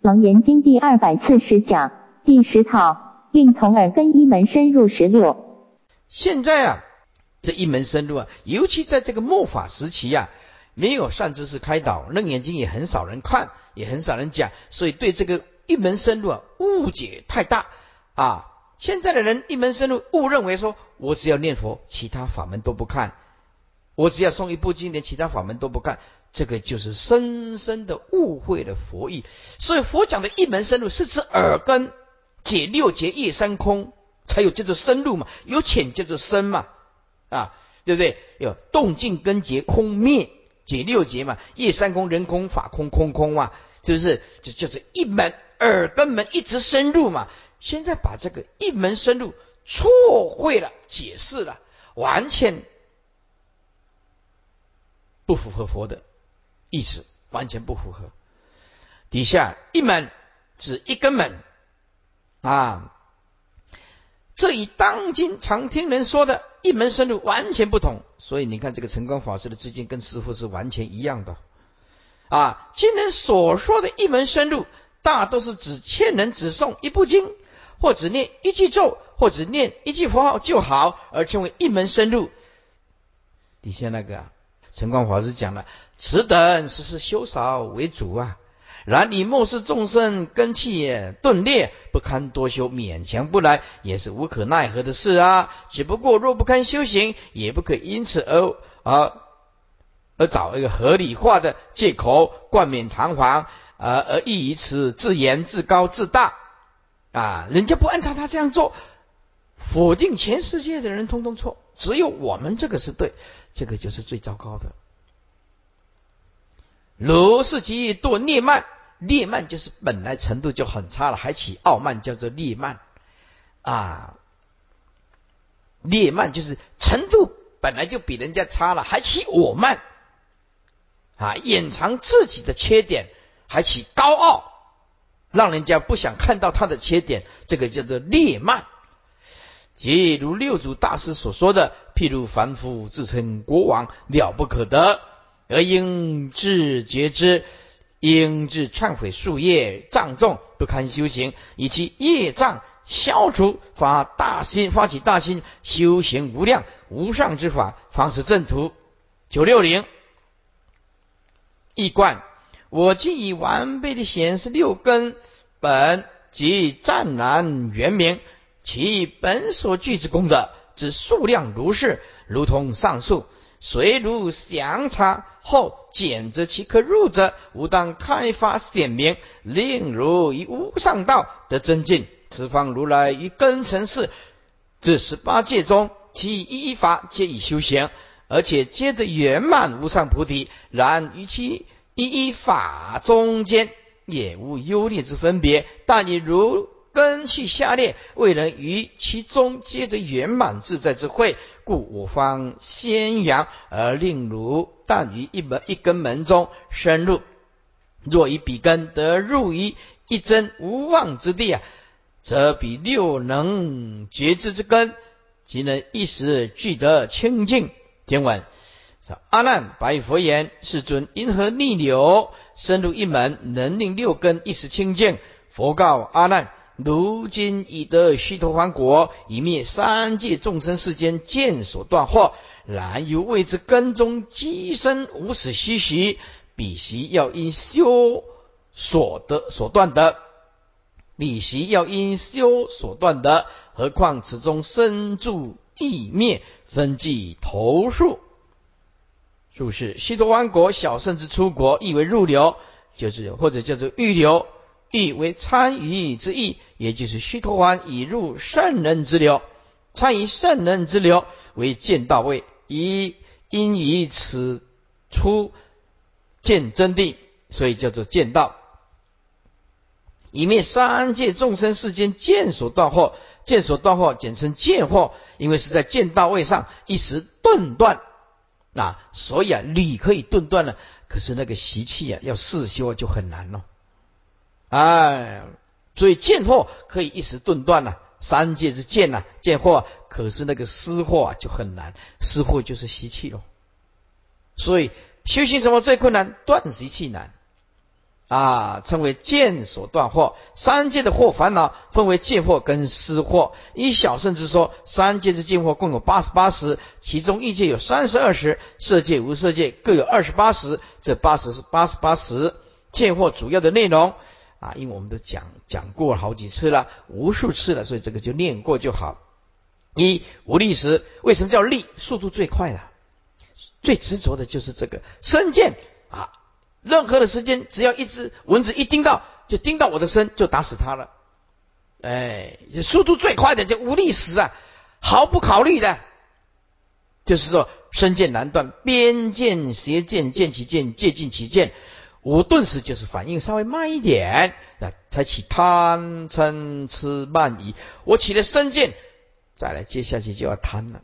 楞严经第二百四十讲第十套，令从耳根一门深入十六。现在啊，这一门深入啊，尤其在这个末法时期呀，没有善知识开导，楞严经也很少人看，也很少人讲，所以对这个一门深入啊，误解太大啊。现在的人一门深入，误认为说我只要念佛，其他法门都不看；我只要诵一部经典，其他法门都不看。这个就是深深的误会了佛意。所以佛讲的一门深入，是指耳根解六劫业三空，才有叫做深入嘛，有浅叫做深嘛，啊，对不对？有动静根结空灭解六劫嘛，业三空人空法空空空嘛，是不是？就就是一门耳根门一直深入嘛。现在把这个一门深入错会了，解释了，完全不符合佛的意思，完全不符合。底下一门指一根门啊，这与当今常听人说的一门深入完全不同。所以你看，这个晨光法师的资金跟师傅是完全一样的啊。今人所说的一门深入，大都是指欠人只诵一部经。或只念一句咒，或只念一句佛号就好，而称为一门深入。底下那个陈光法师讲了，此等实是修少为主啊。然你漠视众生根气钝劣，不堪多修，勉强不来，也是无可奈何的事啊。只不过若不堪修行，也不可因此而而而找一个合理化的借口，冠冕堂皇，而而意以此自言自高自大。啊，人家不按照他这样做，否定全世界的人通通错，只有我们这个是对，这个就是最糟糕的。如是即堕劣慢，劣慢就是本来程度就很差了，还起傲慢，叫做劣慢啊。劣慢就是程度本来就比人家差了，还起我慢啊，掩藏自己的缺点，还起高傲。让人家不想看到他的缺点，这个叫做劣慢。即如六祖大师所说的，譬如凡夫自称国王，了不可得，而应自觉之，应自忏悔树业障重，不堪修行，以其业障消除，发大心，发起大心，修行无量无上之法，方是正途。九六零一贯。我今已完备的显示六根本及湛然圆明，其本所具之功德之数量如是，如同上述。虽如详查后简则其可入者，吾当开发显明，令如以无上道得增进。此方如来于根尘世这十八界中，其一法皆以修行，而且皆得圆满无上菩提。然于其一一法中间也无优劣之分别，但你如根气下列，未能于其中皆得圆满自在之慧，故我方先扬而令如但于一门一根门中深入。若以彼根得入于一真无妄之地啊，则比六能觉知之根，即能一时具得清净。听闻。阿难白佛言：“世尊，因何逆流深入一门，能令六根一时清净？”佛告阿难：“如今已得须陀洹果，以灭三界众生世间见所断惑。然犹未知根中积生无始虚虚，彼习要因修所得所断的，彼习要因修所断的。何况此中生住异灭，分际头数。”注释：西陀王国小圣之出国，意为入流，就是或者叫做预流，意为参与之意，也就是须陀洹已入圣人之流，参与圣人之流为见到位，以因以此出见真谛，所以叫做见道，以灭三界众生世间见所断惑，见所断惑简称见惑，因为是在见到位上一时顿断。啊，所以啊，理可以顿断了，可是那个习气啊，要四修就很难了。哎，所以见货可以一时顿断呐，三界之见呐，见货，可是那个思惑啊就很难，思惑就是习气喽。所以修行什么最困难？断习气难啊，称为见所断惑。三界的惑烦恼分为见惑跟思惑。以小圣之说，三界之见惑共有八十八十，其中欲界有三十二十，色界、无色界各有二十八十。这八十是八十八十见惑主要的内容啊，因为我们都讲讲过好几次了，无数次了，所以这个就念过就好。一无力时，为什么叫力？速度最快的，最执着的就是这个身见啊。任何的时间，只要一只蚊子一叮到，就叮到我的身，就打死它了。哎，速度最快的就无力时啊，毫不考虑的，就是说身见难断，边见邪见见其见，借尽其见。我顿时就是反应稍微慢一点啊，才起贪嗔痴慢疑。我起了身见，再来接下去就要贪了。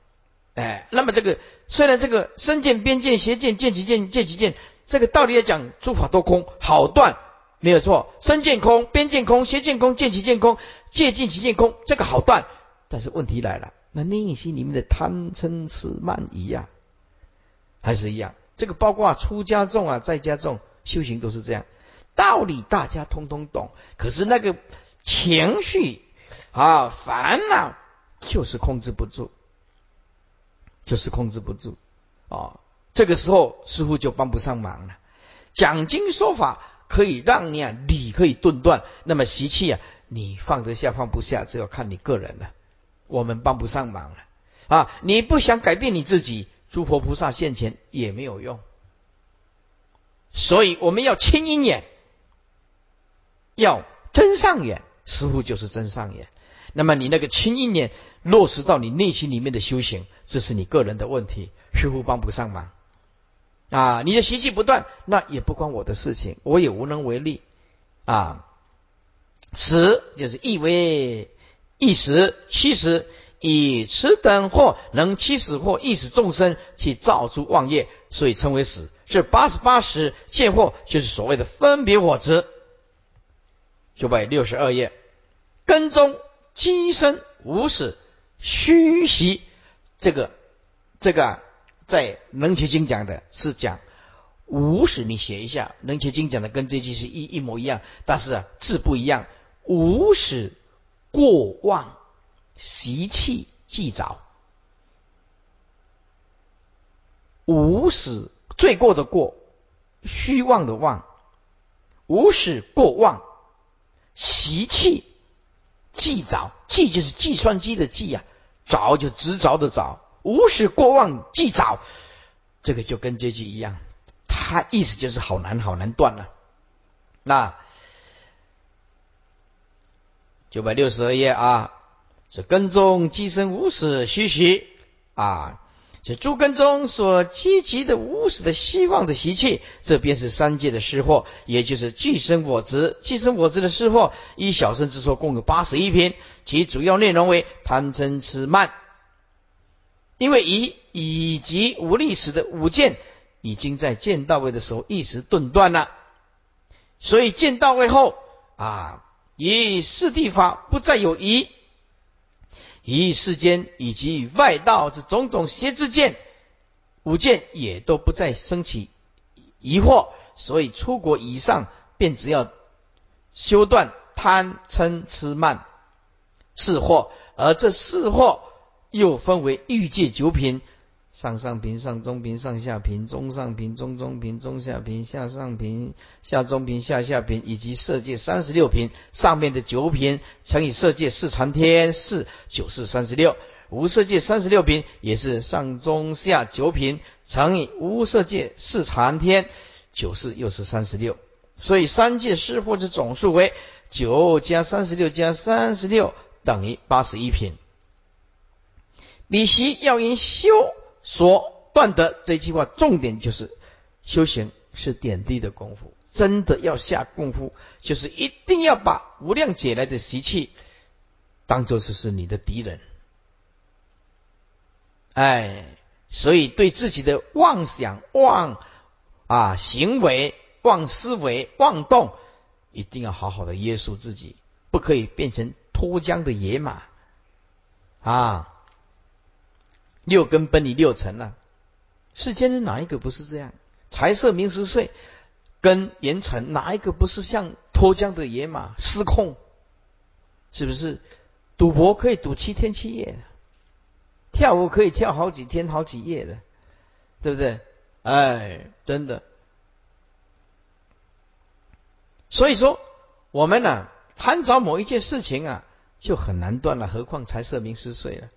哎，那么这个虽然这个身见边见邪见见其见见其见。这个道理来讲，诸法都空，好断，没有错。身见空，边见空，邪见空，见其见空，借尽其见空，这个好断。但是问题来了，那内心里面的贪嗔痴慢疑呀，还是一样。这个包括出家众啊，在家众修行都是这样，道理大家通通懂，可是那个情绪啊，烦恼就是控制不住，就是控制不住啊。这个时候师傅就帮不上忙了。讲经说法可以让你啊理可以顿断，那么习气啊你放得下放不下，只要看你个人了。我们帮不上忙了啊！你不想改变你自己，诸佛菩萨现前也没有用。所以我们要清阴眼，要真上眼。师傅就是真上眼。那么你那个清阴眼落实到你内心里面的修行，这是你个人的问题，师傅帮不上忙。啊，你的习气不断，那也不关我的事情，我也无能为力。啊，十就是意为一时，七十以此等或能七十或意识众生去造诸妄业，所以称为死。这八十八十见惑，就是所谓的分别我执。九百六十二页，根中机生无始虚习，这个这个。在《楞伽经》讲的是讲无始，你写一下，《楞伽经》讲的跟这句是一一模一样，但是啊字不一样。无始过望习气既早，无始罪过的过，虚妄的妄，无始过妄习气既早，既就是计算机的计啊，早就执着的早。无始过妄既早，这个就跟这句一样，它意思就是好难好难断了。那九百六十二页啊，这根中积生无始虚虚啊，这诸根中所积极的无始的希望的习气，这便是三界的失货，也就是具生我执。具生我执的失货，依小圣之说，共有八十一篇，其主要内容为贪嗔痴慢。因为以以及无历史的五剑已经在见到位的时候一时顿断了，所以见到位后啊，以四谛法不再有疑，以世间以及外道之种种邪之见，五见也都不再升起疑惑，所以出国以上便只要修断贪嗔痴慢四惑，而这四惑。又分为欲界九品：上上品、上中品、上下品、中上品、中中品、中下品、下上品、下中品、下下品，以及色界三十六品。上面的九品乘以色界四禅天，四九四三十六。无色界三十六品也是上中下九品乘以无色界四禅天，九四又是三十六。所以三界师或者总数为九加三十六加三十六等于八十一品。李习要因修所断得这句话，重点就是修行是点滴的功夫，真的要下功夫，就是一定要把无量劫来的习气当做是是你的敌人。哎，所以对自己的妄想、妄啊行为、妄思维、妄动，一定要好好的约束自己，不可以变成脱缰的野马啊。六根奔你六尘了，世间哪一个不是这样？财色名食睡，跟严惩，哪一个不是像脱缰的野马失控？是不是？赌博可以赌七天七夜，跳舞可以跳好几天好几夜的，对不对？哎，真的。所以说，我们呢贪着某一件事情啊，就很难断了，何况财色名食睡了。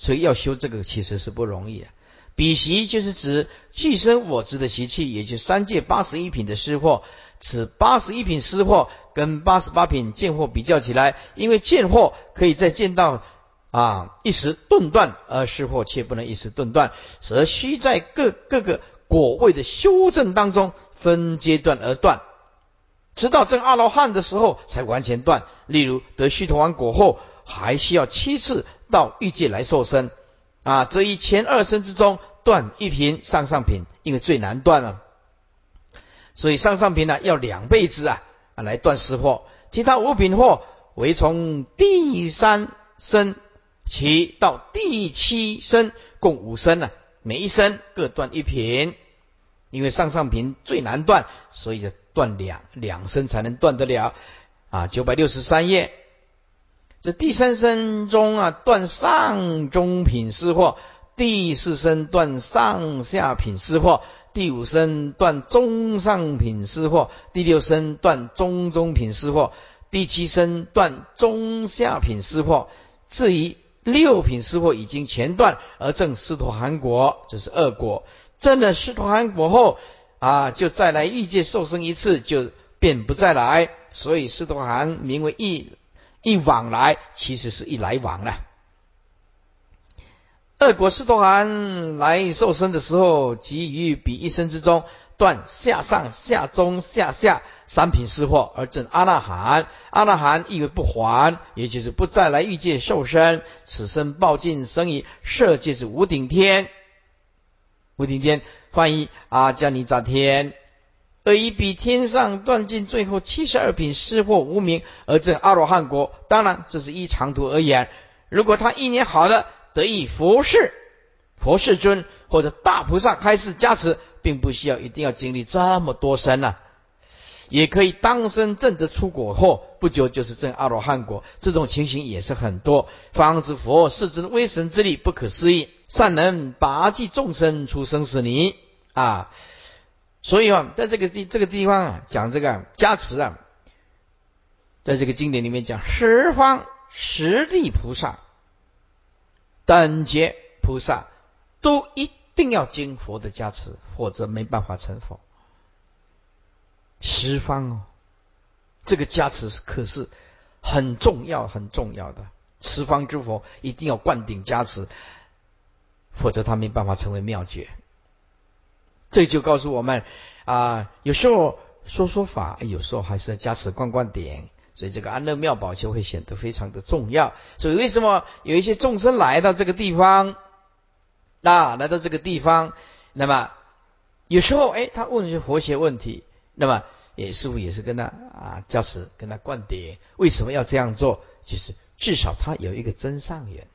所以要修这个其实是不容易啊。比习就是指具生我执的习气，也就三界八十一品的失货。此八十一品失货跟八十八品见货比较起来，因为见货可以再见到啊一时顿断，而失货却不能一时顿断，则需在各各个果位的修正当中分阶段而断。直到证阿罗汉的时候才完全断。例如得须陀洹果后，还需要七次到欲界来受身啊。这一前二生之中断一品上上品，因为最难断了，所以上上品呢要两辈子啊啊来断失货。其他五品货为从第三生起到第七生共五生呢，每一生各断一品。因为上上品最难断，所以就断两两声才能断得了啊。九百六十三页，这第三声中啊，断上中品失货；第四声断上下品失货；第五声断中上品失货；第六声断中中品失货；第七声断中下品失货。至于六品失货已经全断，而正司陀含果，这是恶果。真的师陀含果后啊，就再来欲界受生一次，就便不再来。所以师陀含名为一一往来，其实是一来往了。二果师陀含来受生的时候，即于彼一生之中断下上下中下下三品失货，而证阿那含。阿那含意为不还，也就是不再来欲界受生。此生报尽生于色界是无顶天。无顶天翻译阿迦尼扎天，而以比天上断尽最后七十二品失货无名而证阿罗汉国。当然，这是依长途而言。如果他一年好的得以佛事佛世尊或者大菩萨开示加持，并不需要一定要经历这么多生呐，也可以当生证得出果后不久就是证阿罗汉果。这种情形也是很多。方知佛世尊威神之力不可思议。善能拔济众生出生死泥啊！所以啊，在这个地这个地方啊，讲这个加持啊，在这个经典里面讲十方十地菩萨、等觉菩萨都一定要经佛的加持，否则没办法成佛。十方哦，这个加持是可是很重要、很重要的。十方之佛一定要灌顶加持。否则他没办法成为妙觉。这就告诉我们啊，有时候说说法，有时候还是要加持观观点。所以这个安乐妙宝就会显得非常的重要。所以为什么有一些众生来到这个地方啊，来到这个地方，那么有时候哎，他问一些佛学问题，那么也师傅也是跟他啊加持，跟他灌点，为什么要这样做？就是至少他有一个真上缘。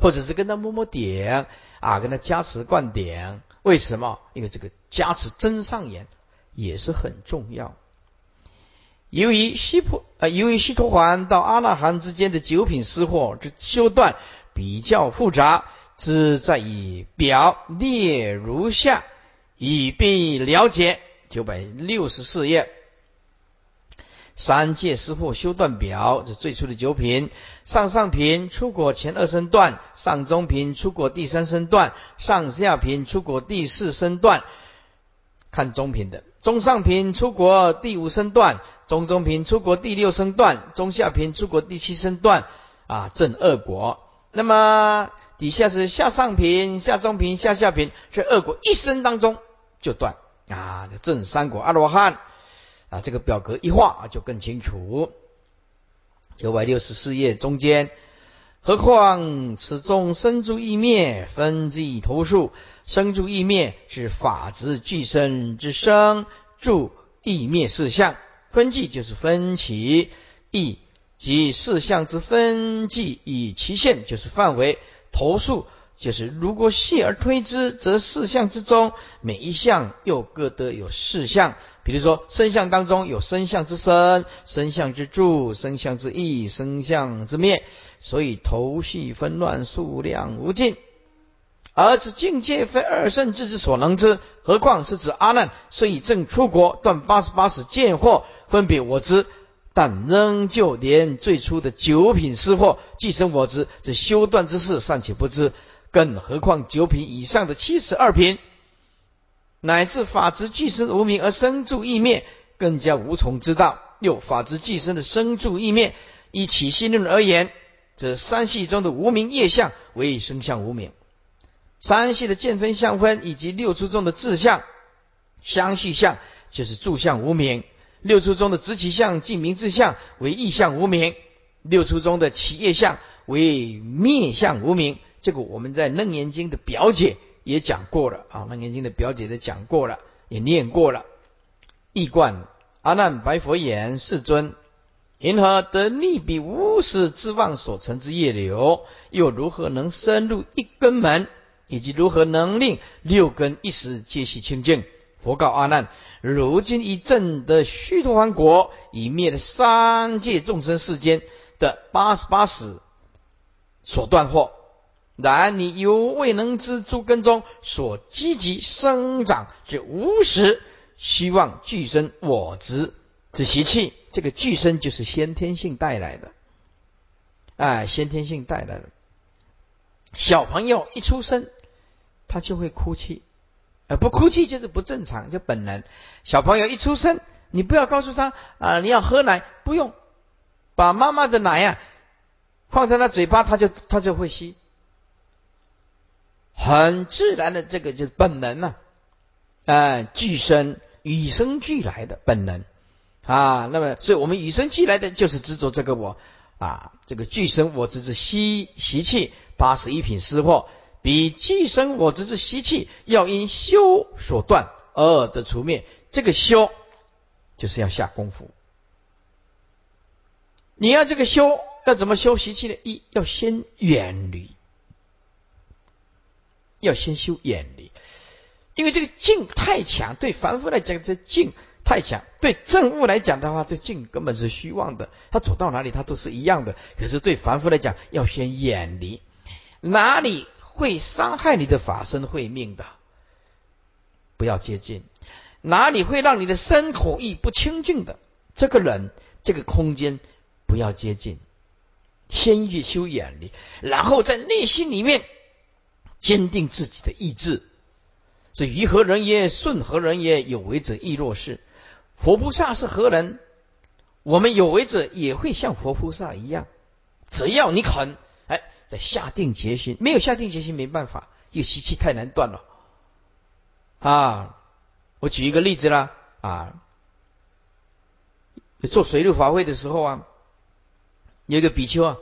或者是跟他摸摸点啊，跟他加持灌顶，为什么？因为这个加持真上眼也是很重要。由于西普啊，由于西陀环到阿那含之间的九品失货之修段比较复杂，只在以表列如下，以便了解。九百六十四页。三界师父修断表，这最初的九品，上上品出果前二声断，上中品出果第三声断，上下品出果第四声断。看中品的，中上品出果第五声断，中中品出果第六声断，中下品出果第七声断。啊，正二果。那么底下是下上品、下中品、下下品，这二果一生当中就断啊，正三果阿罗汉。啊，这个表格一画就更清楚。九百六十四页中间，何况此中生住意灭，分即投数。生住意灭是法执俱生之生住意灭事项，分际就是分歧意即事项之分际，以其限就是范围。投数就是如果细而推之，则四象之中每一项又各得有四象。比如说身相当中有身相之生、身相之助、身相之意、身相之灭，所以头绪纷乱，数量无尽。而此境界非二圣智之所能知，何况是指阿难虽已正出国，断八十八使见惑，分别我知，但仍旧连最初的九品失惑，既生我知，这修断之事尚且不知，更何况九品以上的七十二品，乃至法执俱身无名而生住意灭，更加无从知道。又法执俱身的生住意灭，以起心论而言，这三系中的无名业相为生相无名。三系的见分相分以及六出中的自相相续相，就是住相无名；六出中的直起相、即名自相为意相无名；六出中的起业相为灭相无名。这个我们在楞严经的表解也讲过了啊，楞严经的表解的讲过了，也念过了。易观阿难白佛言：世尊，因何得逆彼无始之妄所成之业流？又如何能深入一根门？以及如何能令六根一时皆系清净？佛告阿难：如今以正的须陀洹国，已灭了三界众生世间的八十八使所断惑。然你犹未能知诸根中所积极生长之无时希望具生我执之习气。这个具生就是先天性带来的，哎，先天性带来的。小朋友一出生。他就会哭泣，呃，不哭泣就是不正常，就本能。小朋友一出生，你不要告诉他啊，你要喝奶，不用，把妈妈的奶呀放在他嘴巴，他就他就会吸，很自然的，这个就是本能呐，啊，俱生与生俱来的本能啊。那么，所以我们与生俱来的就是执着这个我啊，这个俱生我执是吸习气八十一品失货。比俱生我执之习气，要因修所断而的除灭。这个修就是要下功夫。你要这个修，要怎么修习气呢？一要先远离，要先修远离，因为这个静太强，对凡夫来讲这静太强，对正悟来讲的话，这静根本是虚妄的。他走到哪里，他都是一样的。可是对凡夫来讲，要先远离哪里。会伤害你的法身慧命的，不要接近。哪里会让你的身口意不清净的，这个人这个空间不要接近。先去修远离，然后在内心里面坚定自己的意志。是于何人也？顺何人也？有为者亦若是。佛菩萨是何人？我们有为者也会像佛菩萨一样，只要你肯。哎在下定决心，没有下定决心没办法，因为习气太难断了啊！我举一个例子啦啊，做水陆法会的时候啊，有一个比丘啊，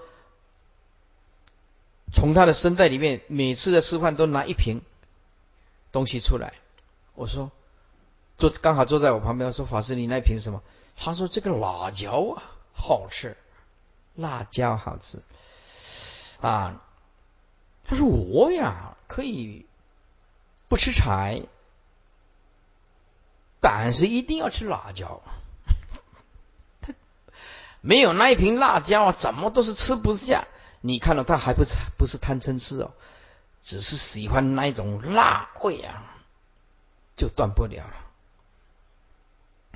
从他的身袋里面每次在吃饭都拿一瓶东西出来。我说坐刚好坐在我旁边，我说法师你那瓶什么？他说这个辣椒啊好吃，辣椒好吃。啊，他说我呀可以不吃柴，但是一定要吃辣椒。他没有那一瓶辣椒啊，怎么都是吃不下。你看到他还不是不是贪嗔痴哦，只是喜欢那一种辣味啊，就断不了了。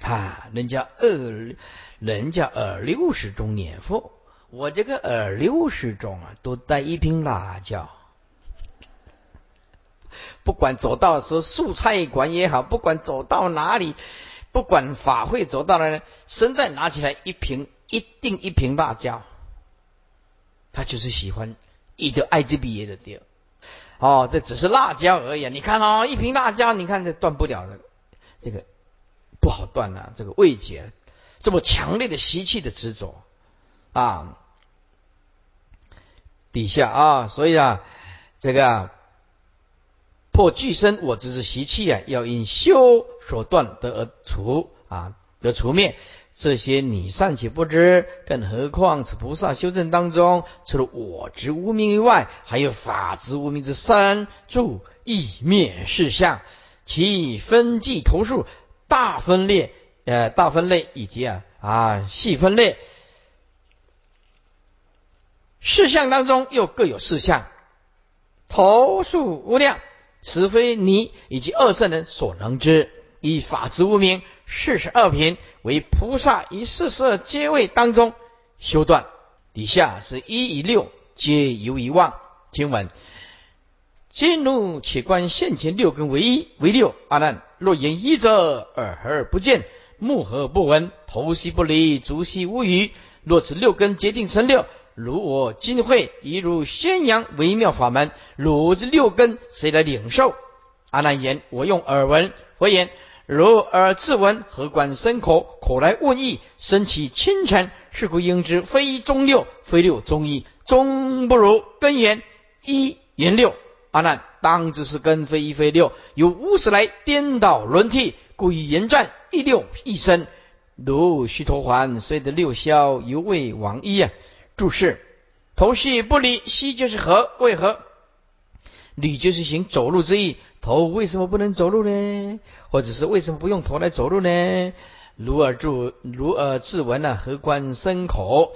啊，人家二，人家二六十中年佛。我这个二六十中啊，都带一瓶辣椒。不管走到说素菜馆也好，不管走到哪里，不管法会走到哪里，身在拿起来一瓶，一定一瓶辣椒。他就是喜欢，一就爱之毕业的掉。哦，这只是辣椒而已。你看哦，一瓶辣椒，你看这断不了的，这个不好断啊，这个味觉这么强烈的习气的执着。啊，底下啊，所以啊，这个破具身我执之习气啊，要因修所断得而除啊，得除灭。这些你尚且不知，更何况此菩萨修正当中，除了我执无名以外，还有法执无名之三住意灭事相，其分际头数大分裂，呃，大分类以及啊啊细分类，事项当中又各有事项，头数无量，实非你以及二圣人所能知。以法执无名四十二品为菩萨以四十二阶位当中修断。底下是一与六皆由遗忘。经文。今怒且观现前六根为一为六。阿难，若言一者，耳而不见，目而不闻，头悉不离，足悉无余。若此六根结定成六，如我今会一如宣扬微妙法门，汝之六根谁来领受？阿难言：我用耳闻。佛言：如尔自闻，何关身口？口来问意，身起清晨，是故应知非中六，非六中一，中不如根源一言六。阿难，当知是根非一非六，有无始来颠倒轮替，故以言战一六一身，如须陀环虽得六消，犹未亡一啊！注释：头绪不离，息就是何？为何？履就是行走路之意。头为什么不能走路呢？或者是为什么不用头来走路呢？如耳住，如耳自闻呢？何关身口？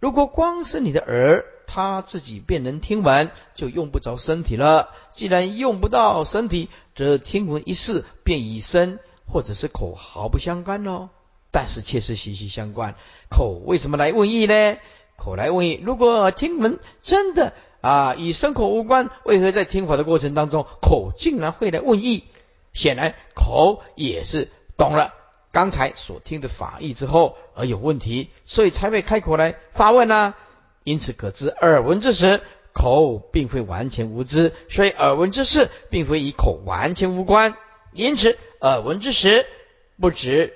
如果光是你的耳。他自己便能听闻，就用不着身体了。既然用不到身体，则听闻一事便与身或者是口毫不相干喽。但是却是息息相关。口为什么来问意呢？口来问意，如果听闻真的啊与身口无关，为何在听法的过程当中，口竟然会来问意？显然口也是懂了刚才所听的法义之后而有问题，所以才会开口来发问呢。因此可知，耳闻之时，口并非完全无知，所以耳闻之事，并非与口完全无关。因此，耳闻之时，不止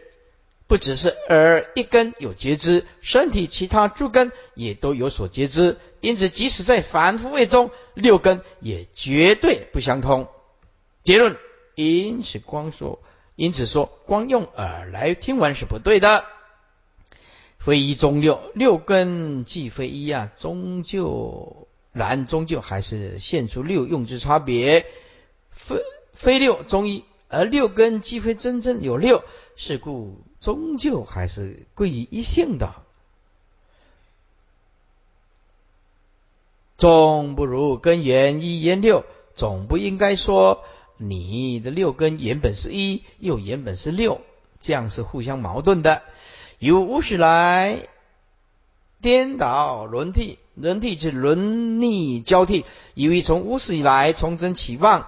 不只是耳一根有觉知，身体其他诸根也都有所觉知。因此，即使在凡夫位中，六根也绝对不相通。结论：因此光说，因此说，光用耳来听闻是不对的。非一中六，六根既非一啊，终究然终究还是现出六用之差别。非非六中一，而六根既非真正有六，是故终究还是归于一性的。总不如根源一言六，总不应该说你的六根原本是一，又原本是六，这样是互相矛盾的。由无始来颠倒轮替，轮替是轮逆交替。由于从无始以来从真起妄，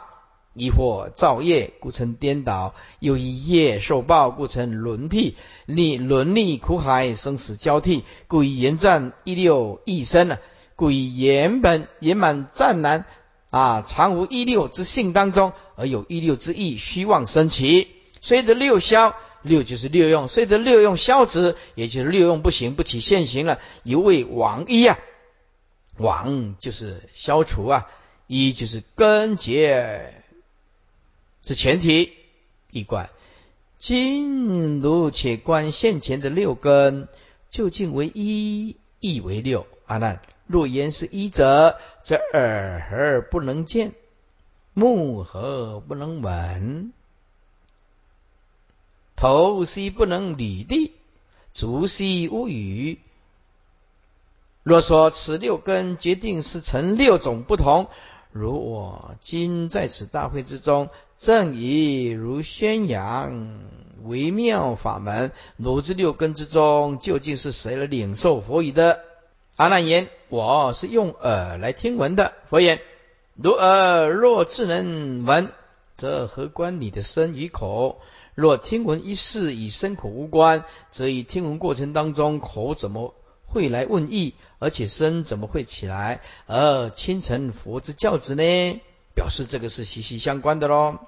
亦或造业，故成颠倒；又以业受报，故成轮替。逆轮逆苦海，生死交替，故以延战一六一生啊！故以原本圆满湛难啊，常无一六之性当中，而有一六之意，虚妄生起，随着六消。六就是六用，随着六用消止，也就是六用不行不起现行了，犹未亡一啊，王就是消除啊，一就是根结是前提一观。今如且观现前的六根，究竟为一，亦为六。阿难，若言是一者，则耳而不能见，目何不能闻？头虽不能履地，足悉无语。若说此六根决定是成六种不同，如我今在此大会之中，正以如宣扬微妙法门，汝之六根之中，究竟是谁来领受佛语的？阿难言：我是用耳来听闻的。佛言：如耳若智能闻，则何关你的身与口？若听闻一事与身口无关，则以听闻过程当中口怎么会来问意，而且身怎么会起来而亲成佛之教子呢？表示这个是息息相关的喽。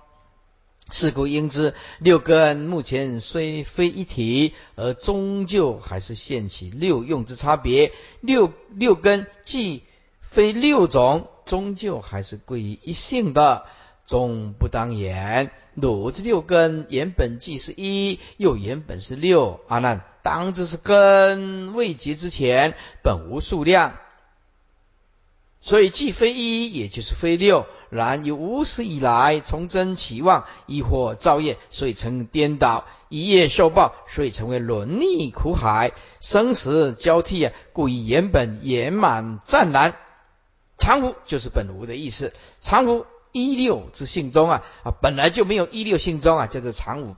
是故应知六根目前虽非一体，而终究还是现起六用之差别。六六根既非六种，终究还是归于一性的。终不当言，汝之六根原本既是一，又原本是六。阿难，当知是根未结之前，本无数量，所以既非一，也就是非六。然由无始以来，从真起妄，亦或造业，所以成颠倒；一业受报，所以成为轮逆苦海，生死交替啊！故以原本圆满湛然，常无就是本无的意思。常无一六之性中啊啊，本来就没有一六性中啊，叫做常无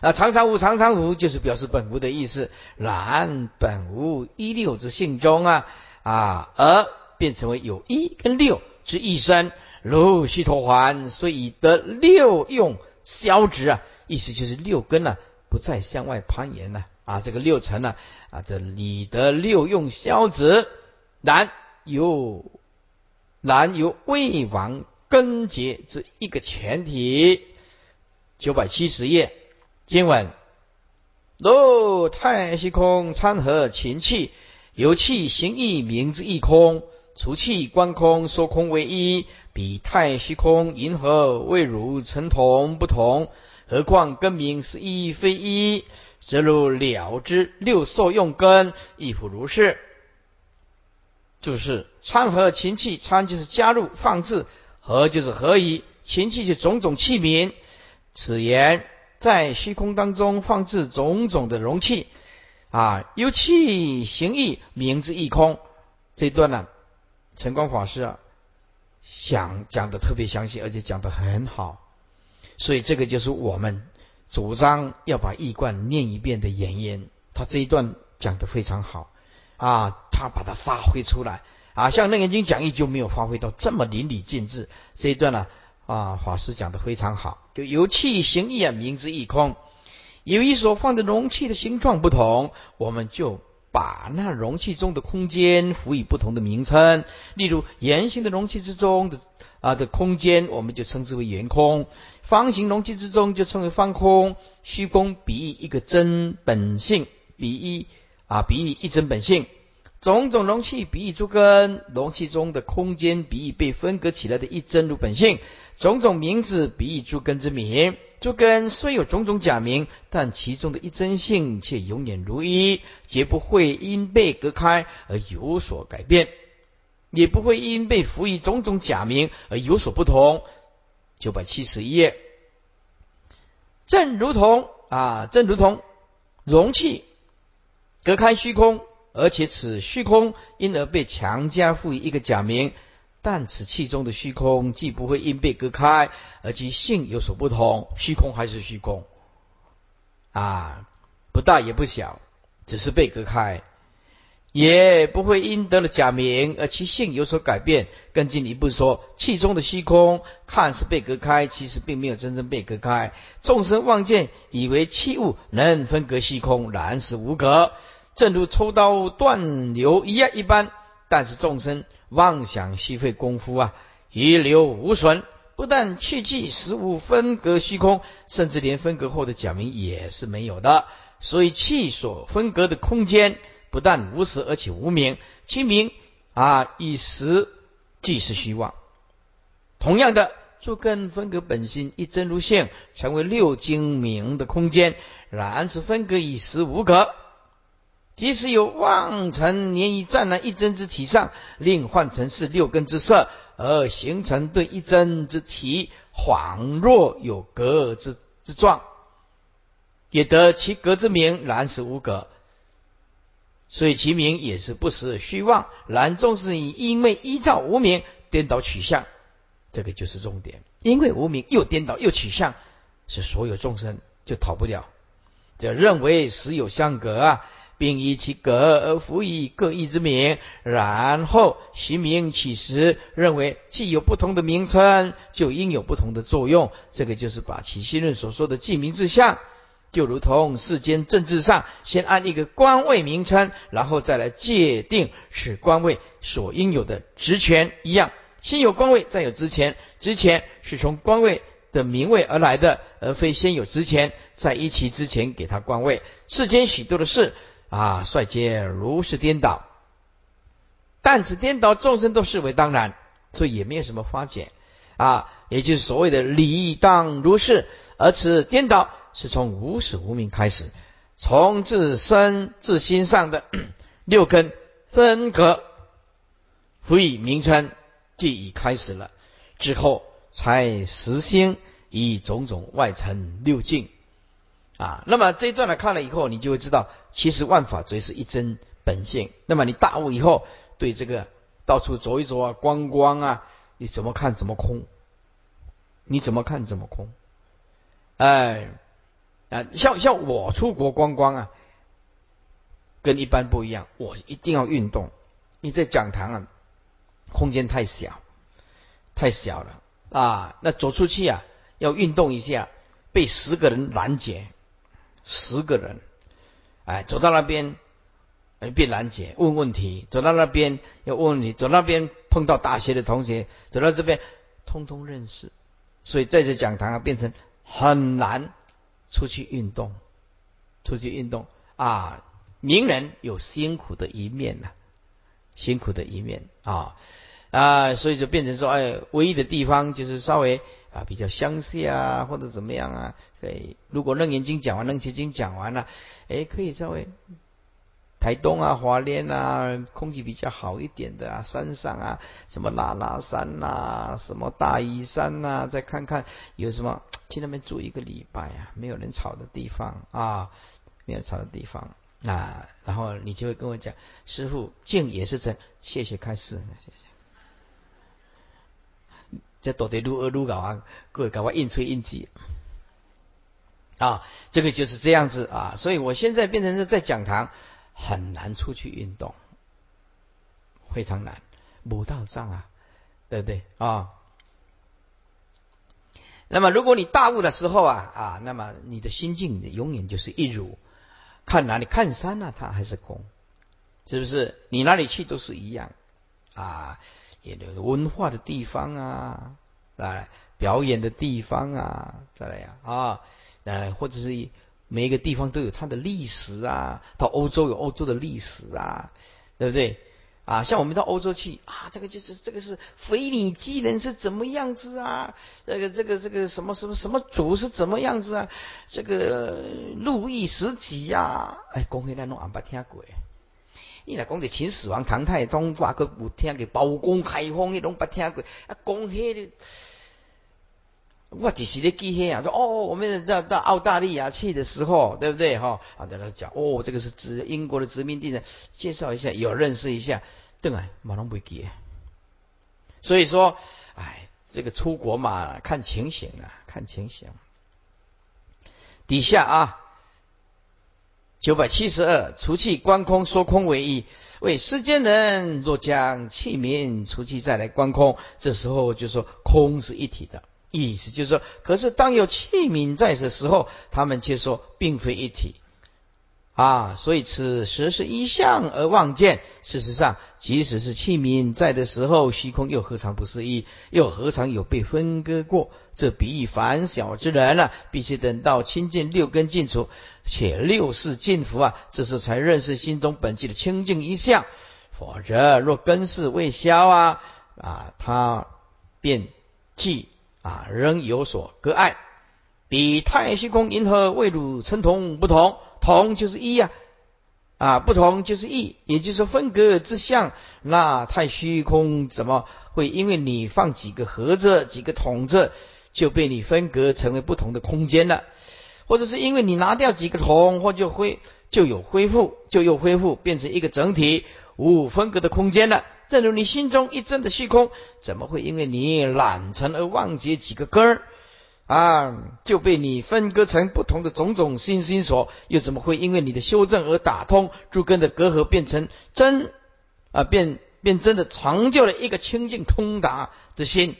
啊，常常无常常无就是表示本无的意思。然本无一六之性中啊啊，而变成为有一跟六。之一生，如须陀环，所以得六用消直啊，意思就是六根呢不再向外攀岩了啊，这个六尘呢啊，这理得六用消直，然由然由未亡根结之一个前提。九百七十页经文：若太虚空参合情气，由气行意名之一空。除气观空，说空为一，比太虚空银河未如成同不同。何况根名是一非一，则如了之六受用根亦复如是。就是参合情气，参就是加入放置，合就是合一，情气就种种器皿。此言在虚空当中放置种种的容器啊，由气行意名之一空。这一段呢？晨光法师啊，想讲的特别详细，而且讲的很好，所以这个就是我们主张要把易观念一遍的原因。他这一段讲的非常好啊，他把它发挥出来啊，像楞严经讲义就没有发挥到这么淋漓尽致。这一段呢，啊法师讲的非常好，就由气行意啊，名之一空，由于所放的容器的形状不同，我们就。把那容器中的空间赋予不同的名称，例如圆形的容器之中的啊的空间，我们就称之为圆空；方形容器之中就称为方空。虚空比喻一个真本性，比喻啊比喻一真本性。种种容器比喻诸根，容器中的空间比喻被分割起来的一真如本性。种种名字比喻诸根之名。诸根虽有种种假名，但其中的一真性却永远如一，绝不会因被隔开而有所改变，也不会因被赋予种种假名而有所不同。九百七十一页，正如同啊，正如同容器隔开虚空，而且此虚空因而被强加赋予一个假名。但此气中的虚空，既不会因被隔开而其性有所不同，虚空还是虚空啊，不大也不小，只是被隔开，也不会因得了假名而其性有所改变。更进一步说，气中的虚空看似被隔开，其实并没有真正被隔开。众生望见，以为器物能分隔虚空，然是无隔，正如抽刀断流一样一般。但是众生。妄想虚费功夫啊，遗留无损。不但气气实无分隔虚空，甚至连分隔后的假名也是没有的。所以气所分隔的空间不但无实，而且无名。其名啊，以实即是虚妄。同样的，诸根分隔本心一真如性，成为六经名的空间，然是分隔以实无可。即使有妄尘粘于湛然一真之体上，另换成是六根之色，而形成对一真之体恍若有格之之状，也得其格之名，然是无格，所以其名也是不实虚妄。然终是以因为依照无名颠倒取向，这个就是重点。因为无名又颠倒又取向，是所有众生就逃不了，就认为实有相隔啊。并以其格而辅以各异之名，然后其名起时，认为既有不同的名称，就应有不同的作用。这个就是把其信任所说的记名志相，就如同世间政治上先按一个官位名称，然后再来界定是官位所应有的职权一样。先有官位，再有职权，职权是从官位的名位而来的，而非先有职权，在一其之前给他官位。世间许多的事。啊，率皆如是颠倒，但此颠倒众生都视为当然，所以也没有什么发觉啊，也就是所谓的理当如是。而此颠倒是从无始无明开始，从自身自心上的 六根分隔，赋予名称，即已开始了。之后才实行以种种外层六境啊。那么这一段呢看了以后，你就会知道，其实万法则是一真本性。那么你大悟以后，对这个到处走一走啊，观光啊，你怎么看怎么空？你怎么看怎么空？哎啊，像像我出国观光啊，跟一般不一样，我一定要运动。你在讲堂啊，空间太小。太小了啊！那走出去啊，要运动一下，被十个人拦截，十个人，哎，走到那边，哎，被拦截，问问题；走到那边要问问题，走那边碰到大学的同学，走到这边，通通认识。所以在这讲堂啊，变成很难出去运动，出去运动啊！名人有辛苦的一面呐，辛苦的一面啊。啊，所以就变成说，哎，唯一的地方就是稍微啊比较乡下啊，或者怎么样啊？可以，如果楞严经讲完，楞严经讲完了，哎，可以稍微台东啊、华联啊，空气比较好一点的啊，山上啊，什么拉拉山呐，什么大屿山呐，再看看有什么去那边住一个礼拜啊，没有人吵的地方啊，没有吵的地方啊，然后你就会跟我讲，师傅静也是真，谢谢开示，谢谢。这到底如何如搞啊？各位赶快硬吹硬挤啊！这个就是这样子啊，所以我现在变成是在讲堂，很难出去运动，非常难，不到账啊，对不对啊？那么如果你大悟的时候啊啊，那么你的心境永远就是一如，看哪里看山呢？它还是空，是不是？你哪里去都是一样啊。有文化的地方啊，来表演的地方啊，再来呀啊，呃，或者是每一个地方都有它的历史啊。到欧洲有欧洲的历史啊，对不对？啊，像我们到欧洲去啊，这个就是这个是腓尼基人是怎么样子啊？这个这个这个什么什么什么族是怎么样子啊？这个路易十几呀，哎，公会那弄俺不听过。你来讲，着秦始皇、唐太宗，话个有听过包公开封，迄种不听过。啊，讲迄个，我只是咧记迄啊，说哦，我们到到澳大利亚去的时候，对不对？哈啊，在那讲哦，这个是殖英国的殖民地呢，介绍一下，有认识一下，对啊，马龙不记。所以说，哎，这个出国嘛，看情形啊，看情形。底下啊。九百七十二，除去观空，说空为意。为世间人若将器皿除去再来观空，这时候就说空是一体的意思，就是说，可是当有器皿在的时候，他们却说并非一体。啊，所以此时是一相而望见。事实上，即使是器皿在的时候，虚空又何尝不是一？又何尝有被分割过？这比喻凡小之人呢，必须等到清净六根尽除，且六世尽服啊，这时才认识心中本具的清净一相。否则，若根是未消啊啊，他便既啊仍有所隔碍。比太虚空银河未汝称同不同。同就是一呀，啊，不同就是异，也就是说分隔之相。那太虚空怎么会因为你放几个盒子、几个桶子，就被你分隔成为不同的空间了？或者是因为你拿掉几个桶，或就恢就有恢复，就又恢复变成一个整体无分隔的空间了？正如你心中一真的虚空，怎么会因为你懒成而忘记几个根儿？啊，就被你分割成不同的种种心心所，又怎么会因为你的修正而打通诸根的隔阂，变成真啊，变变真的成就了一个清净通达之心？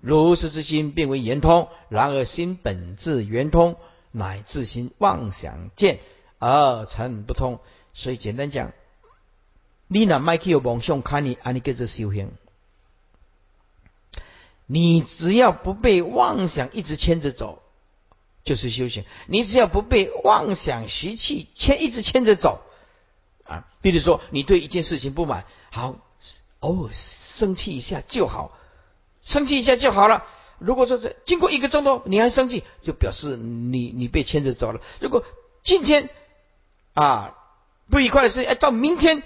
如是之心变为圆通，然而心本质圆通，乃自心妄想见而成不通。所以简单讲，你那麦克有妄想看你，安尼叫做修行。你只要不被妄想一直牵着走，就是修行。你只要不被妄想习气牵一直牵着走啊，比如说你对一件事情不满，好，偶尔生气一下就好，生气一下就好了。如果说是经过一个钟头你还生气，就表示你你被牵着走了。如果今天啊不愉快的事情，哎，到明天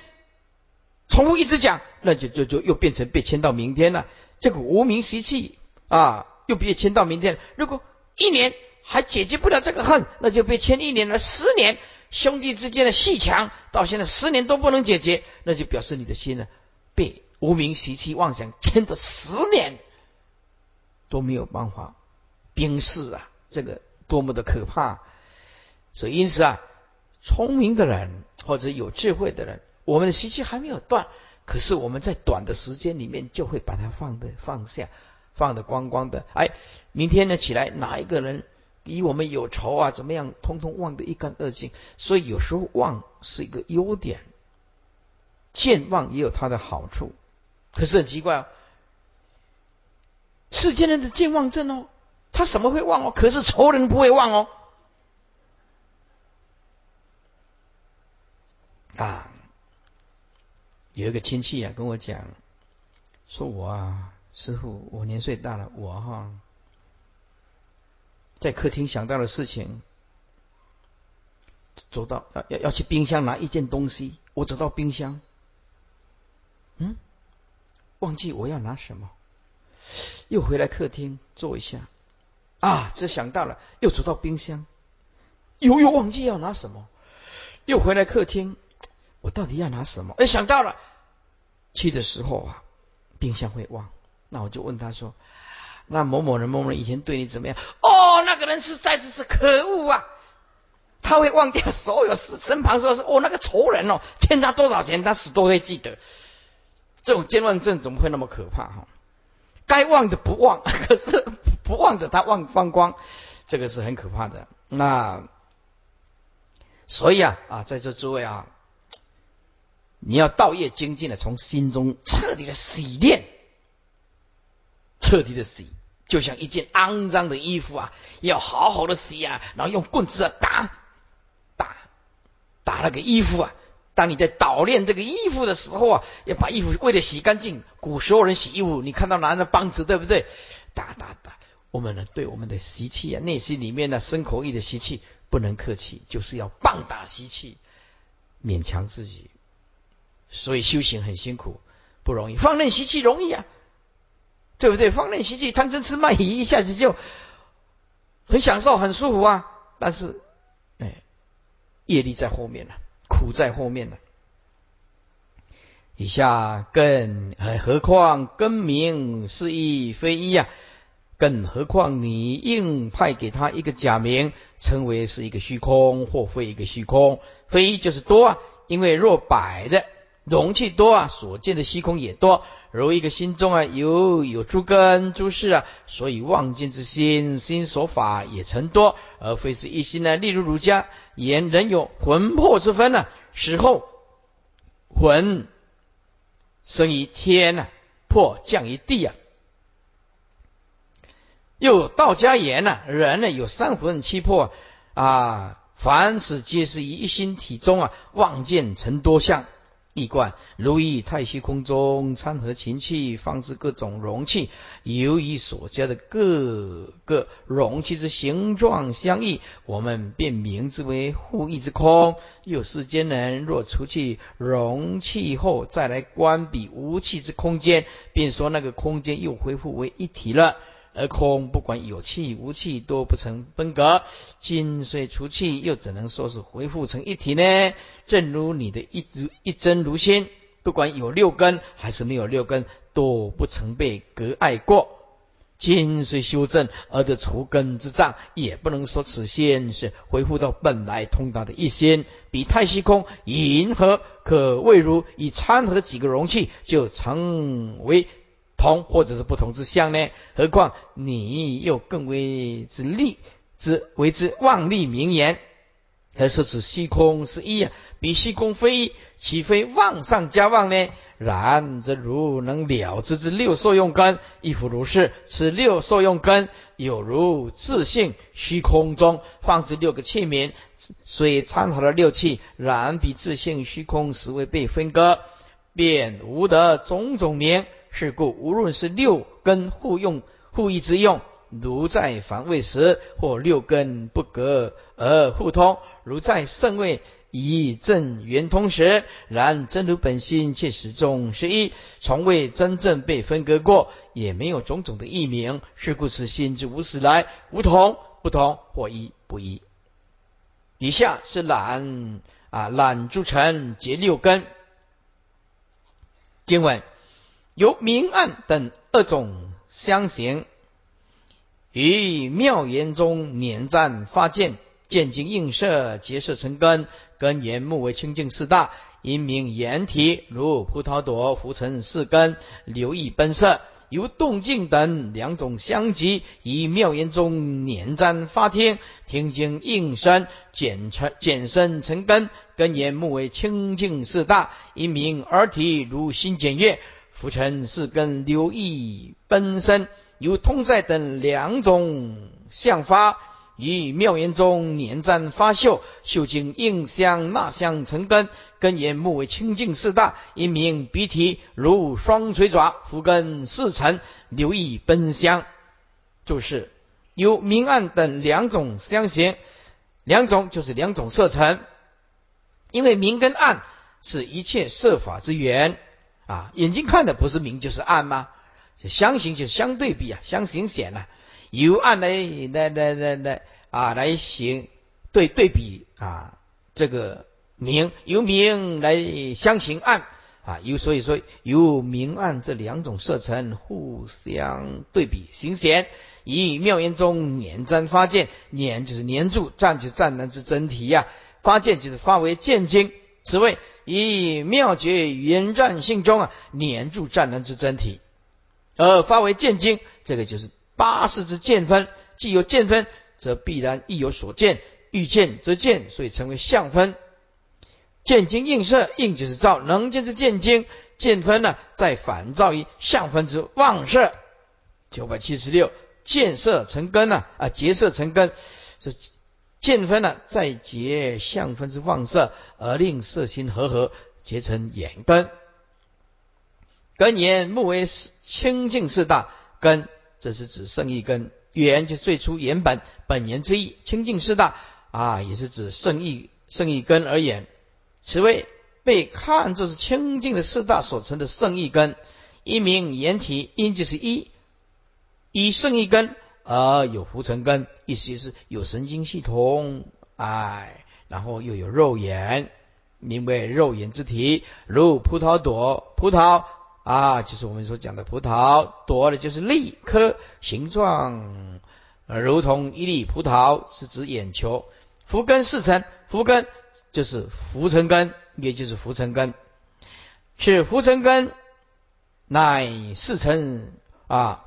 重复一直讲，那就就就又变成被牵到明天了。这个无名习气啊，又被牵到明天。如果一年还解决不了这个恨，那就被牵一年了。十年兄弟之间的戏强，到现在十年都不能解决，那就表示你的心呢被无名习气妄想牵着十年都没有办法冰释啊！这个多么的可怕！所以因此啊，聪明的人或者有智慧的人，我们的习气还没有断，可是我们在短的时间里面就会把它放的放下。放的光光的，哎，明天呢起来哪一个人与我们有仇啊？怎么样？通通忘得一干二净。所以有时候忘是一个优点，健忘也有它的好处。可是很奇怪哦，世间人的健忘症哦，他什么会忘哦？可是仇人不会忘哦。啊，有一个亲戚啊跟我讲，说我啊。师傅，我年岁大了，我哈在客厅想到的事情，走到要要要去冰箱拿一件东西，我走到冰箱，嗯，忘记我要拿什么，又回来客厅坐一下，啊，这想到了，又走到冰箱，又又忘记要拿什么，又回来客厅，我到底要拿什么？哎，想到了，去的时候啊，冰箱会忘。那我就问他说：“那某某人某某人以前对你怎么样？”哦，那个人实在是是可恶啊！他会忘掉所有事，身旁说是哦那个仇人哦，欠他多少钱，他死都会记得。这种健忘症怎么会那么可怕哈？该忘的不忘，可是不忘的他忘光光，这个是很可怕的。那所以啊啊，在座诸位啊，你要道业精进的，从心中彻底的洗练。彻底的洗，就像一件肮脏的衣服啊，要好好的洗啊，然后用棍子啊打打打那个衣服啊。当你在捣练这个衣服的时候啊，要把衣服为了洗干净。古时候人洗衣服，你看到男人棒子对不对？打打打。我们呢，对我们的习气啊，内心里面的生口意的习气，不能客气，就是要棒打习气，勉强自己。所以修行很辛苦，不容易。放任习气容易啊。对不对？放任习气，贪嗔痴慢疑，一下子就很享受、很舒服啊！但是，哎，业力在后面了，苦在后面了。以下更何况更名是一非一呀？更何况你硬派给他一个假名，称为是一个虚空或非一个虚空，非一就是多啊，因为若百的容器多啊，所见的虚空也多。如一个心中啊有有诸根诸事啊，所以望见之心心所法也成多，而非是一心呢。例如儒家言人有魂魄之分呢，死后魂生于天呐，魄降于地啊。又道家言呢，人呢有三魂七魄啊，凡此皆是以一心体中啊，望见成多相。易观如意太虚空中参合情气，放置各种容器，由于所加的各个容器之形状相异，我们便名之为互异之空。又世间人若除去容器后，再来观比无气之空间，便说那个空间又恢复为一体了。而空不管有气无气，都不成分隔。今虽除气，又怎能说是恢复成一体呢？正如你的一如一真如心，不管有六根还是没有六根，都不曾被隔碍过。今虽修正而得除根之障，也不能说此心是恢复到本来通达的一心。比太虚空、银河，可谓如以参合几个容器，就成为。同或者是不同之相呢？何况你又更为之利之为之妄立名言，而说此虚空是一啊，比虚空非一，岂非妄上加妄呢？然则如能了之之六受用根，亦复如是。此六受用根有如自性虚空中放置六个器皿，虽参合了六器，然比自性虚空实为被分割，便无得种种名。是故，无论是六根互用、互益之用，如在反位时，或六根不隔而互通；如在圣位以正圆通时，然真如本心却始终是一，从未真正被分割过，也没有种种的异名。是故此心之无始来无同不同或一不一。以下是懒啊懒诸尘结六根。经文由明暗等二种相形。于妙言中捻赞发见，见经映射，结色成根，根言目为清净四大，因名言体，如葡萄朵浮成四根，流溢奔色。由动静等两种相即，以妙言中捻赞发听，听经应声，简成减身成根，根言目为清净四大，因名耳体，如心简月，浮尘是根，流意奔身。由通塞等两种相发，于妙言中粘粘发秀，秀经应香纳香成根，根言目为清净四大，因名鼻涕如双垂爪，浮根四尘，流意奔香。就是由明暗等两种相形，两种就是两种色尘，因为明跟暗是一切色法之源啊，眼睛看的不是明就是暗吗？相形就相对比啊，相形显啊，由暗来来来来来啊来行对对比啊，这个明由明来相形暗啊，由所以说由明暗这两种色尘互相对比形显，以妙言中粘粘发见，粘就是粘住，站就是占能之真体呀，发见就是发为见经，此谓以妙觉圆占性中啊粘住占能之真体。而发为见经，这个就是八识之见分。既有见分，则必然亦有所见。欲见则见，所以称为相分。见经应色，应就是照能见之见经，见分呢，再反照于相分之妄色。九百七十六，见色成根呢，啊，结色成根，是见分了，再结相分之妄色，而令色心合合，结成眼根。根言目为清净四大根，这是指圣意根。言就最初原本本言之意，清净四大啊，也是指圣意圣意根而言。此谓被看作是清净的四大所成的圣意根。一名言体，因就是一，以圣意根而有浮尘根，意思就是有神经系统，哎，然后又有肉眼，名为肉眼之体，如葡萄朵，葡萄。啊，就是我们所讲的葡萄，朵的就是粒颗形状，如同一粒葡萄，是指眼球。福根四层，福根就是浮尘根，也就是浮尘根，是浮尘根乃四层啊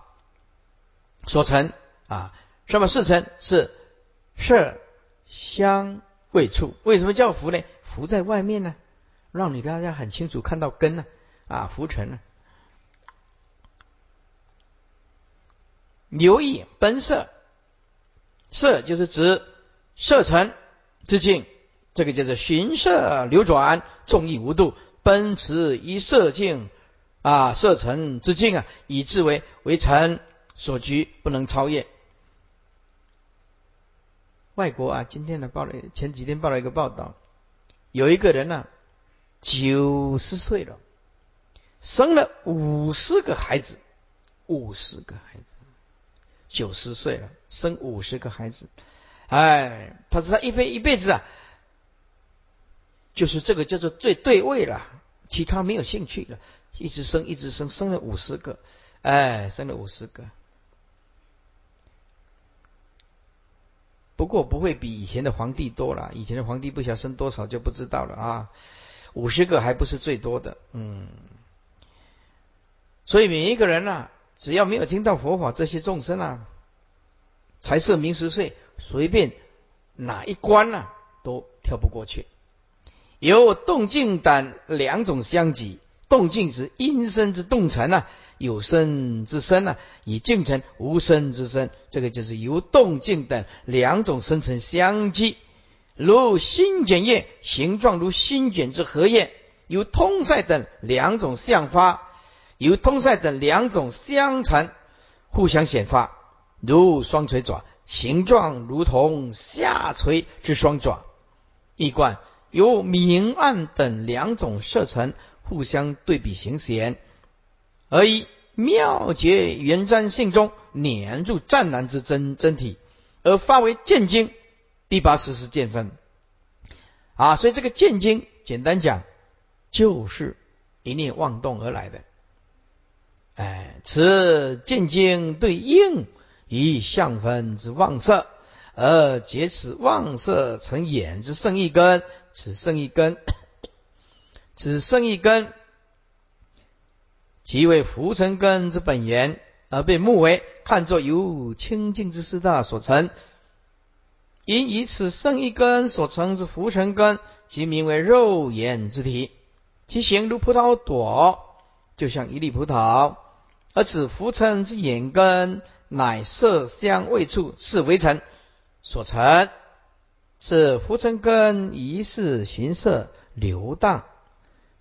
所成啊。什么四层？是色香味触。为什么叫浮呢？浮在外面呢，让你大家很清楚看到根呢。啊，浮尘呢？留意奔色，色就是指色尘之境，这个叫做寻色流转，众意无度，奔驰一色境啊，色尘之境啊，以至为为尘所居，不能超越。外国啊，今天呢报了前几天报了一个报道，有一个人呢，九十岁了。生了五十个孩子，五十个孩子，九十岁了，生五十个孩子，哎，他说他一辈一辈子啊，就是这个叫做最对位了，其他没有兴趣了，一直生一直生，生了五十个，哎，生了五十个，不过不会比以前的皇帝多了，以前的皇帝不晓生多少就不知道了啊，五十个还不是最多的，嗯。所以每一个人呐，只要没有听到佛法，这些众生啊，财色名食睡，随便哪一关啊，都跳不过去。有动静胆两种相即，动静指阴身之动成啊，有生之身呐，以静成无生之身，这个就是由动静等两种生成相即，如心卷叶，形状如心卷之荷叶；由通塞等两种相发。由通塞等两种相残互相显发，如双垂爪，形状如同下垂之双爪。一贯由明暗等两种色层互相对比形显，而以妙绝圆瞻性中黏住湛蓝之真真体，而发为见经。第八十是见分啊，所以这个见经，简单讲就是一念妄动而来的。哎，此见经对应以相分之妄色，而结此妄色成眼之圣意根，此圣意根，此圣意根，即为浮尘根之本源，而被目为看作由清净之四大所成。因以此生一根所成之浮尘根，即名为肉眼之体，其形如葡萄朵，就像一粒葡萄。而此浮尘之眼根，乃色香味触是为尘所成。此浮尘根一是寻色流荡，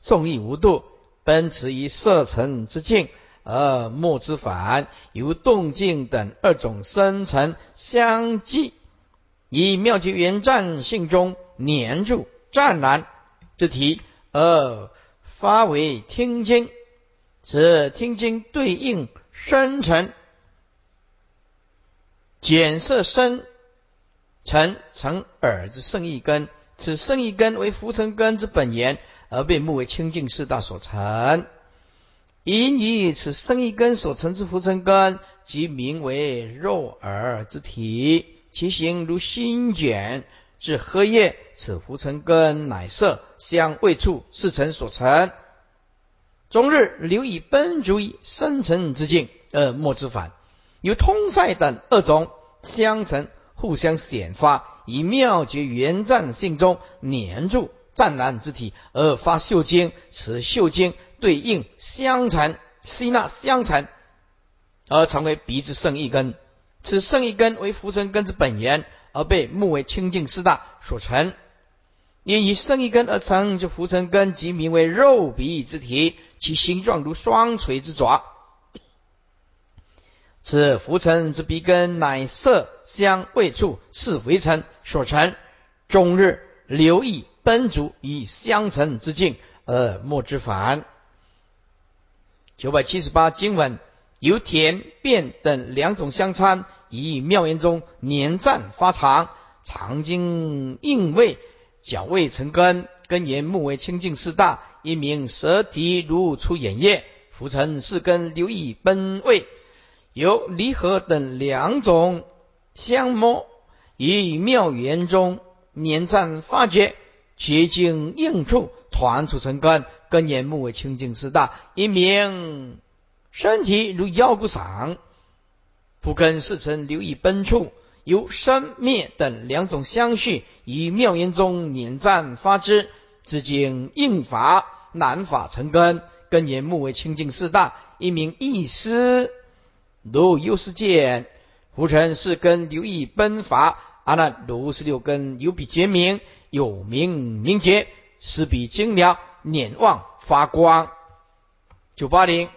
众意无度，奔驰于色尘之境，而莫之反。由动静等二种生成相继，以妙觉圆湛性中黏住湛蓝之体，而发为听经。此听经对应生成减色生成成耳之圣意根，此圣意根为浮尘根之本源，而被目为清净四大所成。因以此生一根所成之浮尘根，即名为肉耳之体，其形如心卷之荷叶。此浮尘根乃色香味触四尘所成。终日留以奔逐于生尘之境，而莫之反。有通塞等二种相成，互相显发，以妙觉圆湛性中黏住湛蓝之体，而发秀经。此秀经对应相成，吸纳相成，而成为鼻之圣意根。此圣意根为浮尘根之本源，而被目为清净四大所成。因以生一根而成，就浮尘根，即名为肉鼻之体，其形状如双锤之爪。此浮尘之鼻根，乃色香味触四浮尘所成。终日留意奔逐以相成之境，而莫之反。九百七十八经文，由田变等两种相参，以妙言中年占发长，长经应位。角位成根，根源目为清净四大，一名舌体如出眼液，浮尘四根留意奔味，由离合等两种相摸，以妙缘中粘占发觉，结晶应处团出成根，根源目为清净四大，一名身体如腰骨上，不根四尘留意奔处。由生灭等两种相续，以妙言中捻赞发之，至今应法难法成根，根言目为清净四大，一名意思，如优世见，浮尘是根留意奔法，阿难如是六根有比觉明，有名名节，是比精了，捻望发光。九八零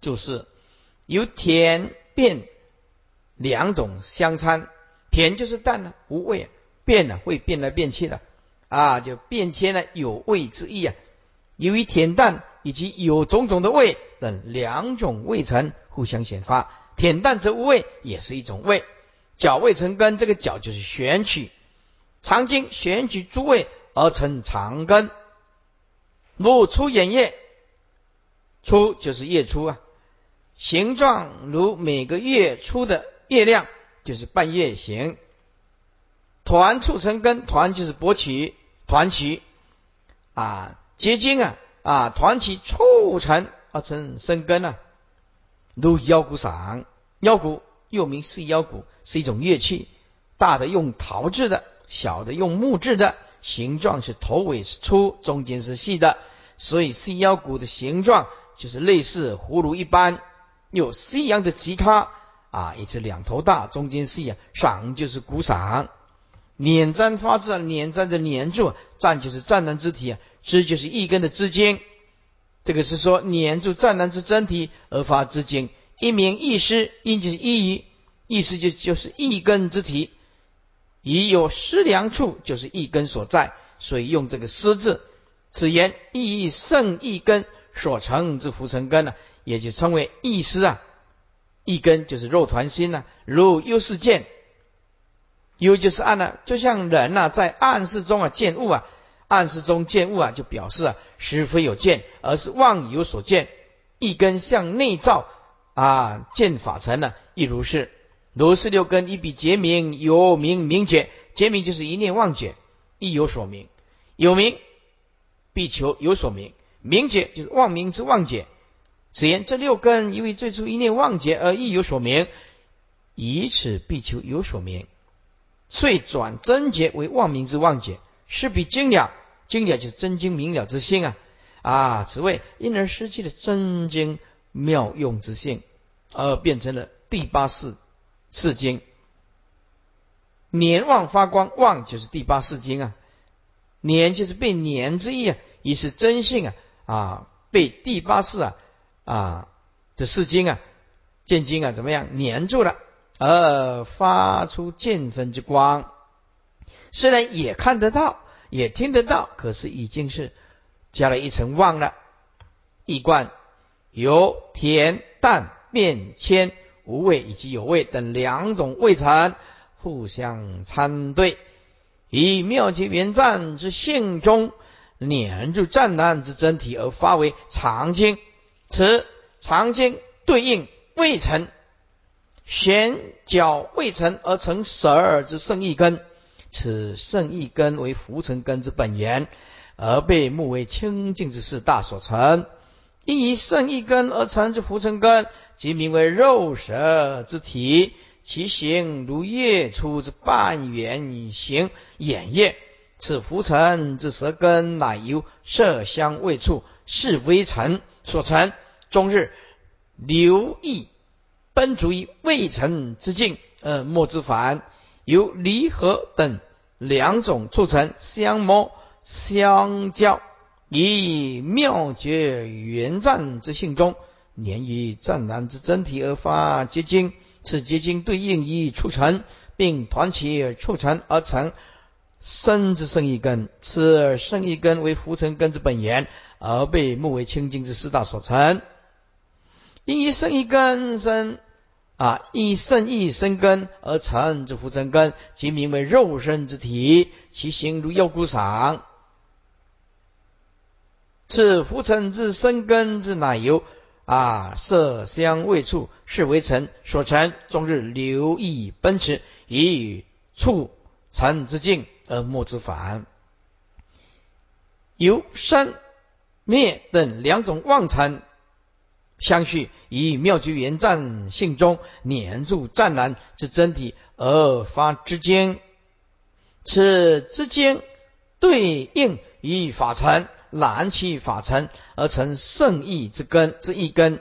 就是由甜变。两种相参，甜就是淡呢，无味；变呢，会变来变去的，啊，就变迁了，有味之意啊。由于甜淡以及有种种的味等两种味层互相显发，甜淡则无味，也是一种味。角味成根，这个角就是选取长经，选取诸位而成长根。如出眼叶，出就是月初啊，形状如每个月初的。月亮就是半月形，团促成根，团就是勃起，团起啊结晶啊啊团起促成而成生根啊，如腰鼓上，腰鼓又名四腰鼓，是一种乐器，大的用陶制的，小的用木制的，形状是头尾是粗，中间是细的，所以四腰鼓的形状就是类似葫芦一般，有西洋的吉他。啊，也是两头大，中间细啊，赏就是鼓赏，捻粘发字啊，捻粘的捻住，占就是湛蓝之体啊，支就是一根的支经，这个是说捻住湛蓝之真体而发之经，一名一师，因就是一，意思就就是一根之体，已有失良处，就是一根所在，所以用这个失字。此言意义胜一根所成之浮尘根呢，也就称为意思啊。一根就是肉团心呢，如幽视见，幽就是暗呢，就像人呐在暗室中啊见物啊，暗室中见物啊，就表示啊实非有见，而是妄有所见。一根向内照啊见法尘呢，亦如是。如是六根一笔结明，有明明解，结明就是一念妄解，亦有所明，有明必求有所明，明解就是妄明之妄解。此言这六根因为最初一念妄解而亦有所明，以此必求有所明，遂转真结为妄明之妄解，是比精了，精了就是真精明了之性啊啊！此谓因而失去了真精妙用之性，而变成了第八世世经。年旺发光，旺就是第八世经啊，年就是被年之意啊，已是真性啊啊，被第八世啊。啊，这四经啊，见经啊，怎么样粘住了，而发出见分之光。虽然也看得到，也听得到，可是已经是加了一层望了。一观由甜淡变迁无味以及有味等两种味层互相参对，以妙极圆湛之性中粘住湛蓝之真体而发为常经。此长经对应未成，玄角未成而成十二之圣意根，此圣意根为浮尘根之本源，而被目为清净之四大所成。因以圣意根而成之浮尘根，即名为肉舌之体，其形如月出之半圆形眼叶。此浮尘之舌根，乃由色香味触是微尘所成。终日留意奔逐于未成之境，而莫之凡，由离合等两种促成相摩相交，以妙绝圆湛之性中，年于湛然之真体而发结晶。此结晶对应于促成，并团起促成而成生之生一根。此生一根为浮尘根之本源，而被目为清净之四大所成。因以生一根生啊，以生一生根而成之浮尘根，即名为肉身之体，其形如腰骨上。此浮尘之生根之奶油啊色香味触是为尘所成，终日流溢奔驰，以触尘之境而莫之反。由生灭等两种妄尘。相续以妙居圆湛性中黏住湛然之真体而发之间，此之间对应以法尘燃起法尘而成圣意之根之一根，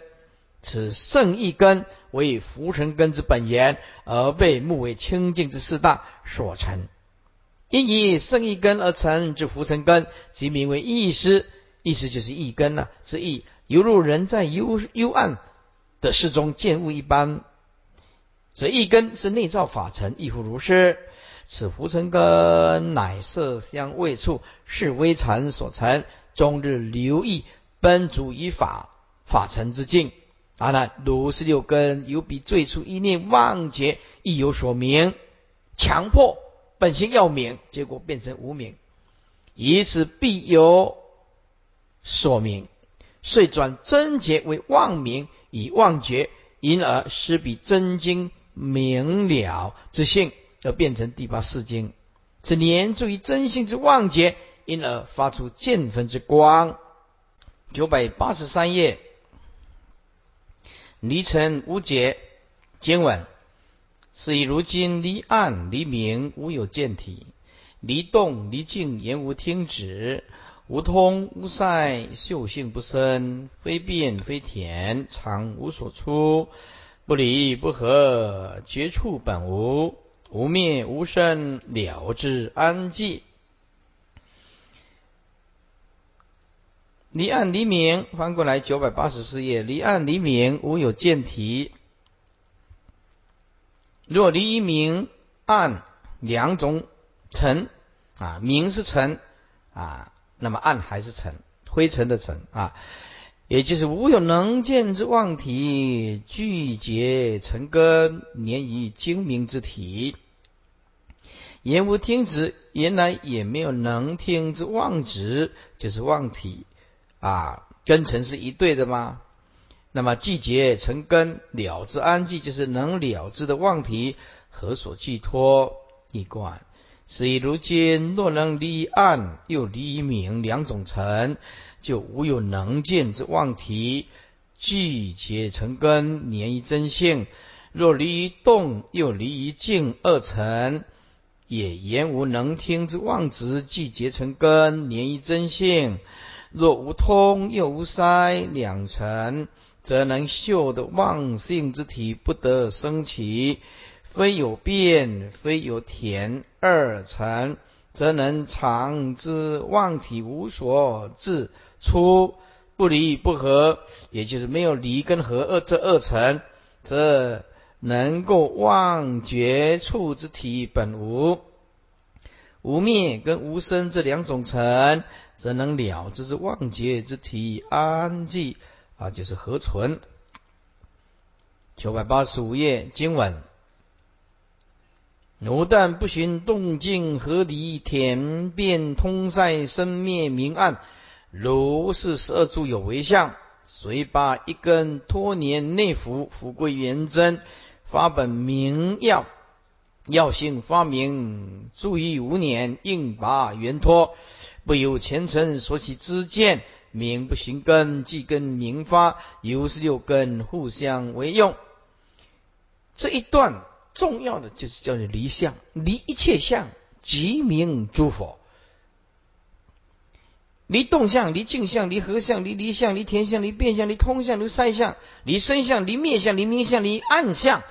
此圣意根为浮尘根之本源，而被目为清净之四大所成。因以圣意根而成之浮尘根，即名为意识，意识就是意根呐之意。犹如人在幽幽暗的室中见物一般，所以一根是内造法尘，亦复如是。此浮尘根乃色香味触是微尘所成，终日留意奔逐于法法尘之境。阿难，如是六根有比最初一念妄觉亦有所明，强迫本性要明，结果变成无明，以此必有所明。遂转真觉为妄名，以妄觉，因而失彼真经明了之性，而变成第八世经。此黏住于真性之妄觉，因而发出见分之光。九百八十三页，离尘无解经文，是以如今离暗离明无有见体，离动离静言无听止。无通无塞，嗅性不生，非变非恬，常无所出，不离不合，绝处本无，无灭无生，了之安寂。离暗离明，翻过来九百八十四页，离暗离明无有见体，若离一明暗两种尘啊，明是尘啊，那么暗还是尘，灰尘的尘啊，也就是无有能见之妄体，聚结尘根，粘于精明之体。言无听止，原来也没有能听之妄止，就是妄体啊，根尘是一对的吗？那么季节成根了之安寂，就是能了之的妄体，何所寄托？一观，所以如今若能离暗又离明两种尘，就无有能见之妄体，季节成根年于真性；若离动又离于静二尘。也言无能听之妄执，既结成根，连于真性。若无通又无塞两层，则能嗅的妄性之体不得生起。非有变，非有田二层，则能常之妄体无所自出，不离不合，也就是没有离跟合二这二层，则。能够忘绝处之体本无，无灭跟无生这两种尘，则能了之之忘绝之体安寂啊，就是何存。九百八十五页经文：奴但不寻动静合离田变通塞生灭明暗，如是十二柱有为相，随把一根托年内服，福归元真。发本明要，药性发明，注意五年，应拔圆脱，不由前尘所起之见，名不行根，即根明发，由是六根互相为用。这一段重要的就是叫做离相，离一切相，即名诸佛。离动相，离静相，离合相，离离相，离田相，离变相，离通相，离三相，离生相，离灭相，离明相，离暗相。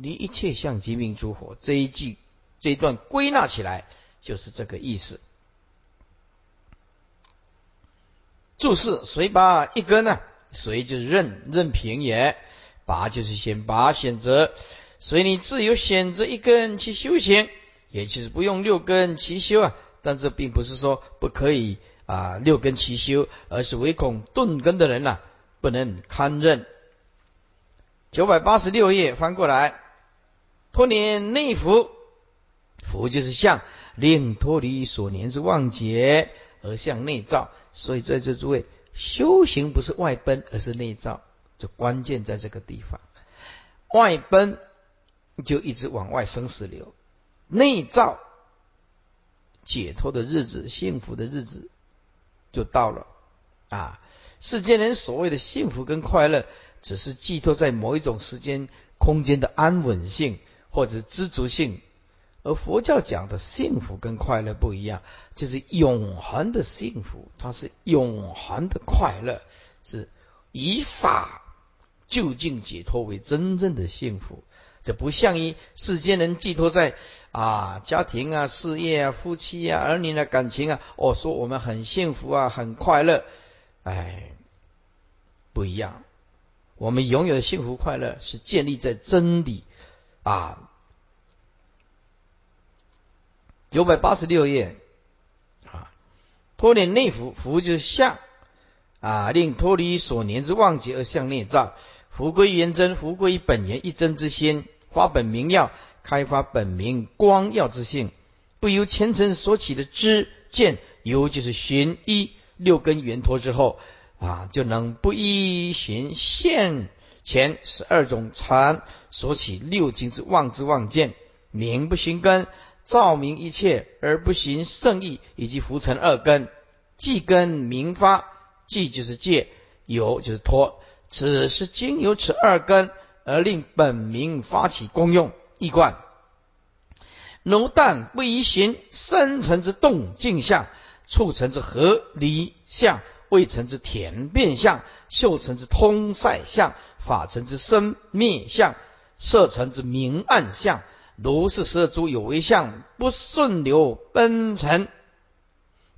离一切相即名诸佛，这一句这一段归纳起来就是这个意思。注释：谁拔一根呢？谁就是任任凭也，拔就是先拔选择，随你自由选择一根去修行，也就是不用六根齐修啊。但这并不是说不可以啊六根齐修，而是唯恐钝根的人呐不能堪任。九百八十六页翻过来。脱年内服，服就是相，令脱离所念之妄结而向内照。所以在这诸位修行不是外奔，而是内照，就关键在这个地方。外奔就一直往外生死流，内照解脱的日子、幸福的日子就到了。啊，世间人所谓的幸福跟快乐，只是寄托在某一种时间、空间的安稳性。或者知足性，而佛教讲的幸福跟快乐不一样，就是永恒的幸福，它是永恒的快乐，是以法就近解脱为真正的幸福。这不像于世间人寄托在啊家庭啊、事业啊、夫妻啊、儿女的感情啊，哦说我们很幸福啊、很快乐，哎，不一样。我们拥有的幸福快乐是建立在真理。啊，九百八十六页。啊，脱离内服，服就是相啊，令脱离所念之妄结而向内照，福归元真，福归本源一真之心，发本明耀，开发本明光耀之性，不由前尘所起的知见，由就是寻一六根圆脱之后啊，就能不依寻现。前十二种禅所起六经之妄之妄见，名不行根，照明一切而不行圣意，以及浮尘二根，即根明发，即就是戒，有就是脱，只是经由此二根而令本名发起功用，一贯。奴但不宜行深层之动静相，促成之合离相。未成之田变相，秀成之通塞相，法成之生灭相，色成之明暗相，如是十二诸有为相，不顺流奔尘，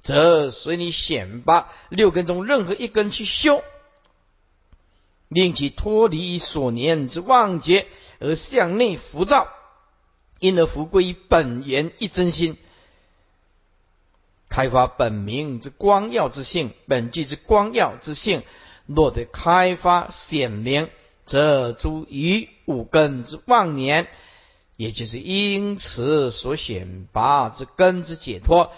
则随你选拔六根中任何一根去修，令其脱离所念之妄觉而向内浮躁，因而复归于本源一真心，开发本名之光耀之性，本具之光耀之性，若得开发显明，则诸于五根之妄年，也就是因此所显拔之根之解脱，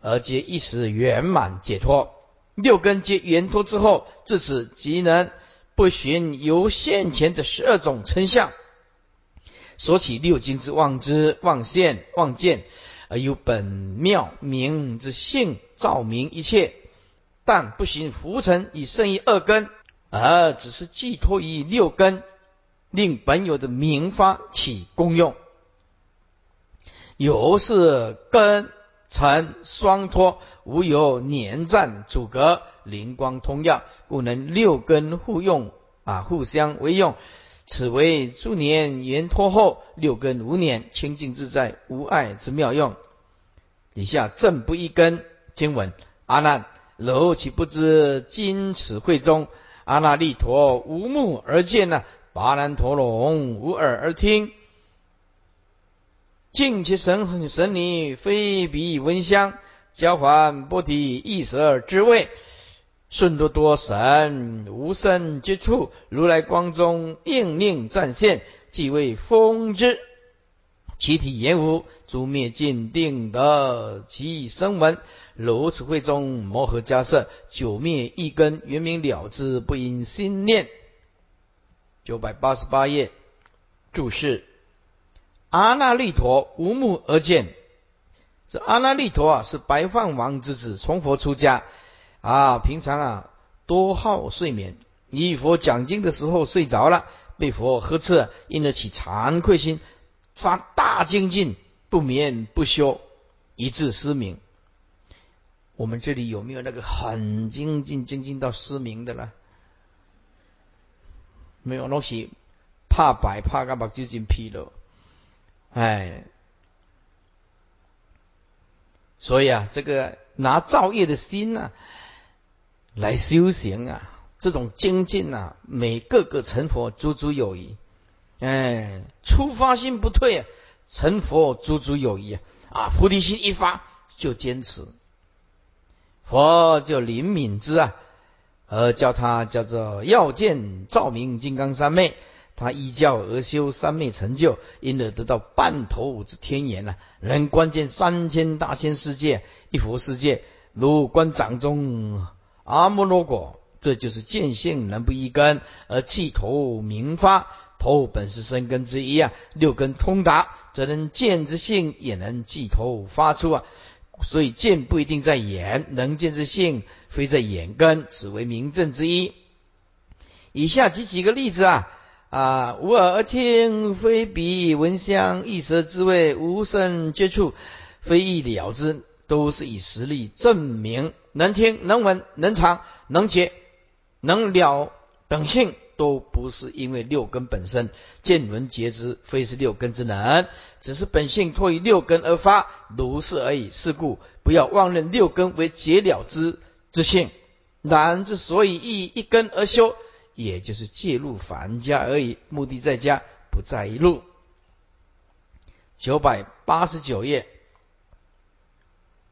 而皆一时圆满解脱。六根皆圆脱之后，自此即能不寻由现前的十二种称相。所起六经之妄之、妄现、妄见，而有本妙明之性照明一切，但不行浮沉以胜于二根，而只是寄托于六根，令本有的明发起功用。有是根尘双脱，无有粘战阻隔，灵光通耀，故能六根互用啊，互相为用。此为诸年圆脱后六根无念清净自在无碍之妙用。以下正不一根经文：阿难，楼岂不知今此会中，阿那利陀无目而见呢？拔难陀龙无耳而听，尽其神很神女非彼闻香，交还不敌一舌之味。顺多多神无生之处，如来光中应令暂现，即为风之。其体言无，诸灭尽定得其声闻。如此会中摩诃迦摄，九灭一根，原名了之，不因心念。九百八十八页注释：阿那律陀无目而见。这阿那律陀啊，是白饭王之子，从佛出家。啊，平常啊多好睡眠，与佛讲经的时候睡着了，被佛呵斥，因而起惭愧心，发大精进，不眠不休，以致失明。我们这里有没有那个很精进精进到失明的呢？没有，那是怕白怕干嘛就进疲了，哎，所以啊，这个拿造业的心呢。来修行啊，这种精进啊，每个个成佛足足有余。哎，出发心不退啊，成佛足足有余。啊，菩提心一发就坚持，佛就灵敏之啊，而叫他叫做要见照明金刚三昧，他依教而修三昧成就，因而得到半头之天眼呐，能观见三千大千世界一佛世界，如观掌中。阿摩罗果，这就是见性能不一根，而气头明发，头本是生根之一啊。六根通达，则能见之性也能即头发出啊。所以见不一定在眼，能见之性非在眼根，此为明证之一。以下举几个例子啊啊，无耳而听，非鼻闻香，一舌之味，无声接触，非意了之，都是以实力证明。能听能闻能尝能觉能了等性，都不是因为六根本身见闻觉知，非是六根之能，只是本性托于六根而发，如是而已。是故不要妄认六根为解了之之性。然之所以依一根而修，也就是介入凡家而已，目的在家，不在一路。九百八十九页。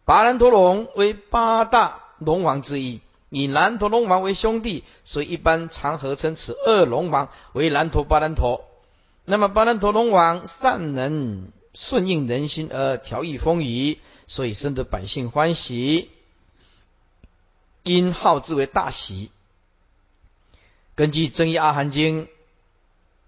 拔兰陀龙为八大龙王之一，以南陀龙王为兄弟，所以一般常合称此二龙王为南陀巴兰陀。那么巴兰陀龙王善能顺应人心而调御风雨，所以深得百姓欢喜，因号之为大喜。根据《增一阿含经》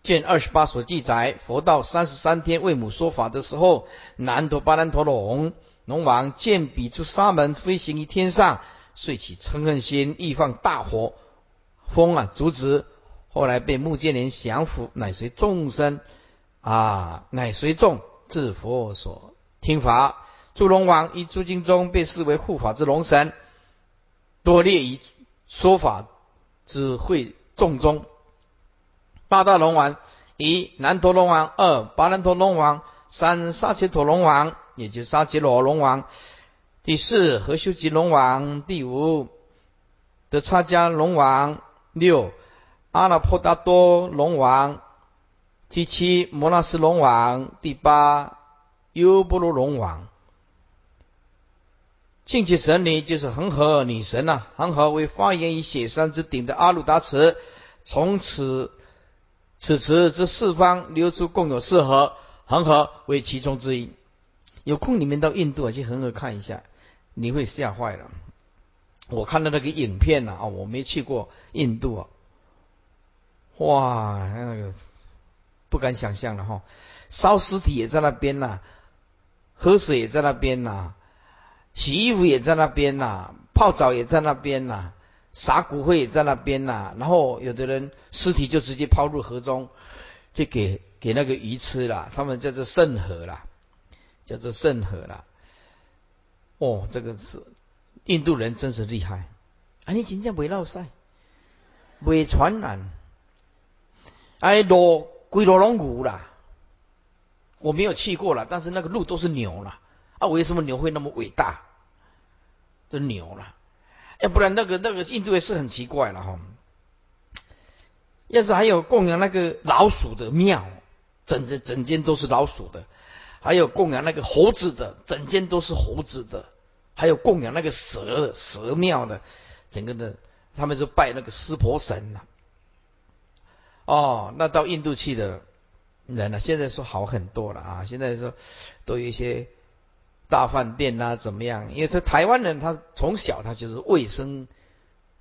卷二十八所记载，佛道三十三天为母说法的时候，南陀巴兰陀龙。龙王见彼出沙门飞行于天上，遂起嗔恨心，欲放大火，风啊阻止。后来被目犍连降服，乃随众生啊，乃随众至佛所听法。诸龙王于诸经中被视为护法之龙神，多列于说法之会众中。八大龙王：一南陀龙王，二巴南陀龙王，三沙切陀龙王。也就是沙吉罗龙王，第四何修吉龙王，第五德差迦龙王，六阿那婆达多龙王，第七摩纳斯龙王，第八优波罗龙王。净气神女就是恒河女神呐，恒河为发源于雪山之顶的阿鲁达池，从此此池之四方流出共有四河，恒河为其中之一。有空你们到印度啊去恒河看一下，你会吓坏了。我看到那个影片呐，啊，我没去过印度啊，哇，那个不敢想象了哈，烧尸体也在那边呐，喝水也在那边呐。洗衣服也在那边呐，泡澡也在那边呐，撒骨灰也在那边呐。然后有的人尸体就直接抛入河中，就给给那个鱼吃了。他们叫做圣河啦，叫做圣河啦。哦，这个是印度人真是厉害啊！你真正不会落晒，不传染。哎，路归路龙骨啦，我没有去过了，但是那个路都是牛了啊！为什么牛会那么伟大？都牛了，要不然那个那个印度也是很奇怪了哈。要是还有供养那个老鼠的庙，整整整间都是老鼠的；还有供养那个猴子的，整间都是猴子的；还有供养那个蛇蛇庙的，整个的他们就拜那个湿婆神了。哦，那到印度去的人呢，现在说好很多了啊！现在说都有一些。大饭店啊，怎么样？因为这台湾人他从小他就是卫生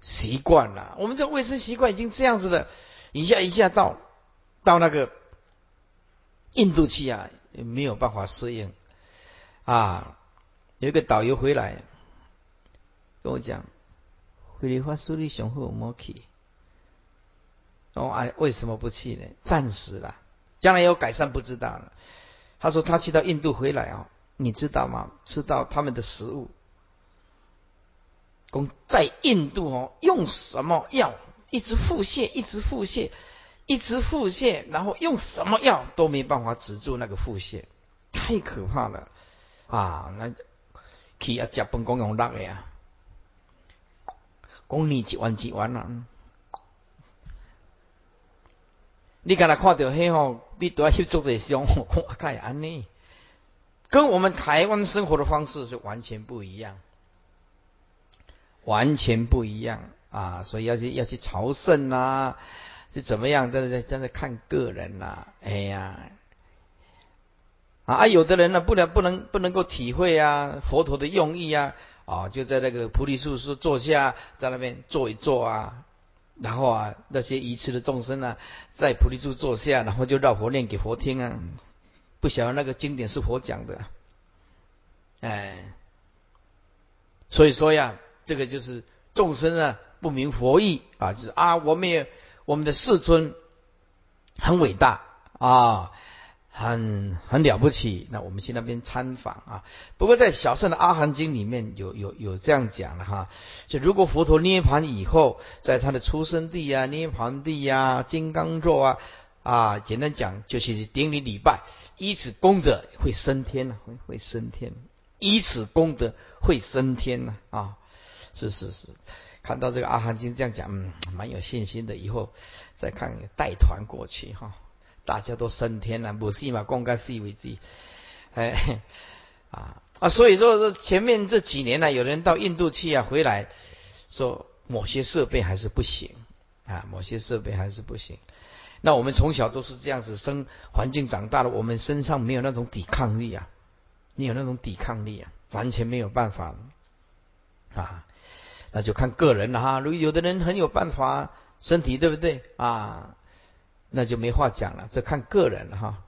习惯了，我们这卫生习惯已经这样子的，一下一下到到那个印度去啊，没有办法适应啊。有一个导游回来跟我讲，菲律宾苏里雄厚莫去，哦哎，为什么不去呢？暂时了，将来有改善不知道了。他说他去到印度回来啊。你知道吗？吃到他们的食物，公在印度哦，用什么药一直腹泻，一直腹泻，一直腹泻，然后用什么药都没办法止住那个腹泻，太可怕了啊！那去啊，食饭公用辣的呀，讲你几万几万啊！你刚才看到迄吼，你都要翕做者相，我 看安尼。跟我们台湾生活的方式是完全不一样，完全不一样啊！所以要去要去朝圣啊，是怎么样？真的真的看个人呐！哎呀，啊，有的人呢，不能不能不能够体会啊佛陀的用意啊，啊，就在那个菩提树树坐下，在那边坐一坐啊，然后啊，那些愚痴的众生呢，在菩提树坐下，然后就绕佛念给佛听啊。不晓得那个经典是佛讲的，哎，所以说呀，这个就是众生啊不明佛意啊，就是啊，我们也我们的世尊很伟大啊，很很了不起。那我们去那边参访啊。不过在小圣的阿含经里面有有有这样讲了哈，就如果佛陀涅盘以后，在他的出生地啊、涅盘地呀、金刚座啊。啊，简单讲就是顶礼礼拜，以此功德会升天啊，会会升天，以此功德会升天呢啊，是是是，看到这个阿含经这样讲，嗯，蛮有信心的，以后再看带团过去哈，大家都升天了，不是嘛？公开是为己，哎 啊啊，所以说前面这几年呢，有人到印度去啊，回来说某些设备还是不行啊，某些设备还是不行。那我们从小都是这样子生环境长大的，我们身上没有那种抵抗力啊，没有那种抵抗力啊，完全没有办法啊。那就看个人了哈。如果有的人很有办法，身体对不对啊？那就没话讲了，这看个人了哈。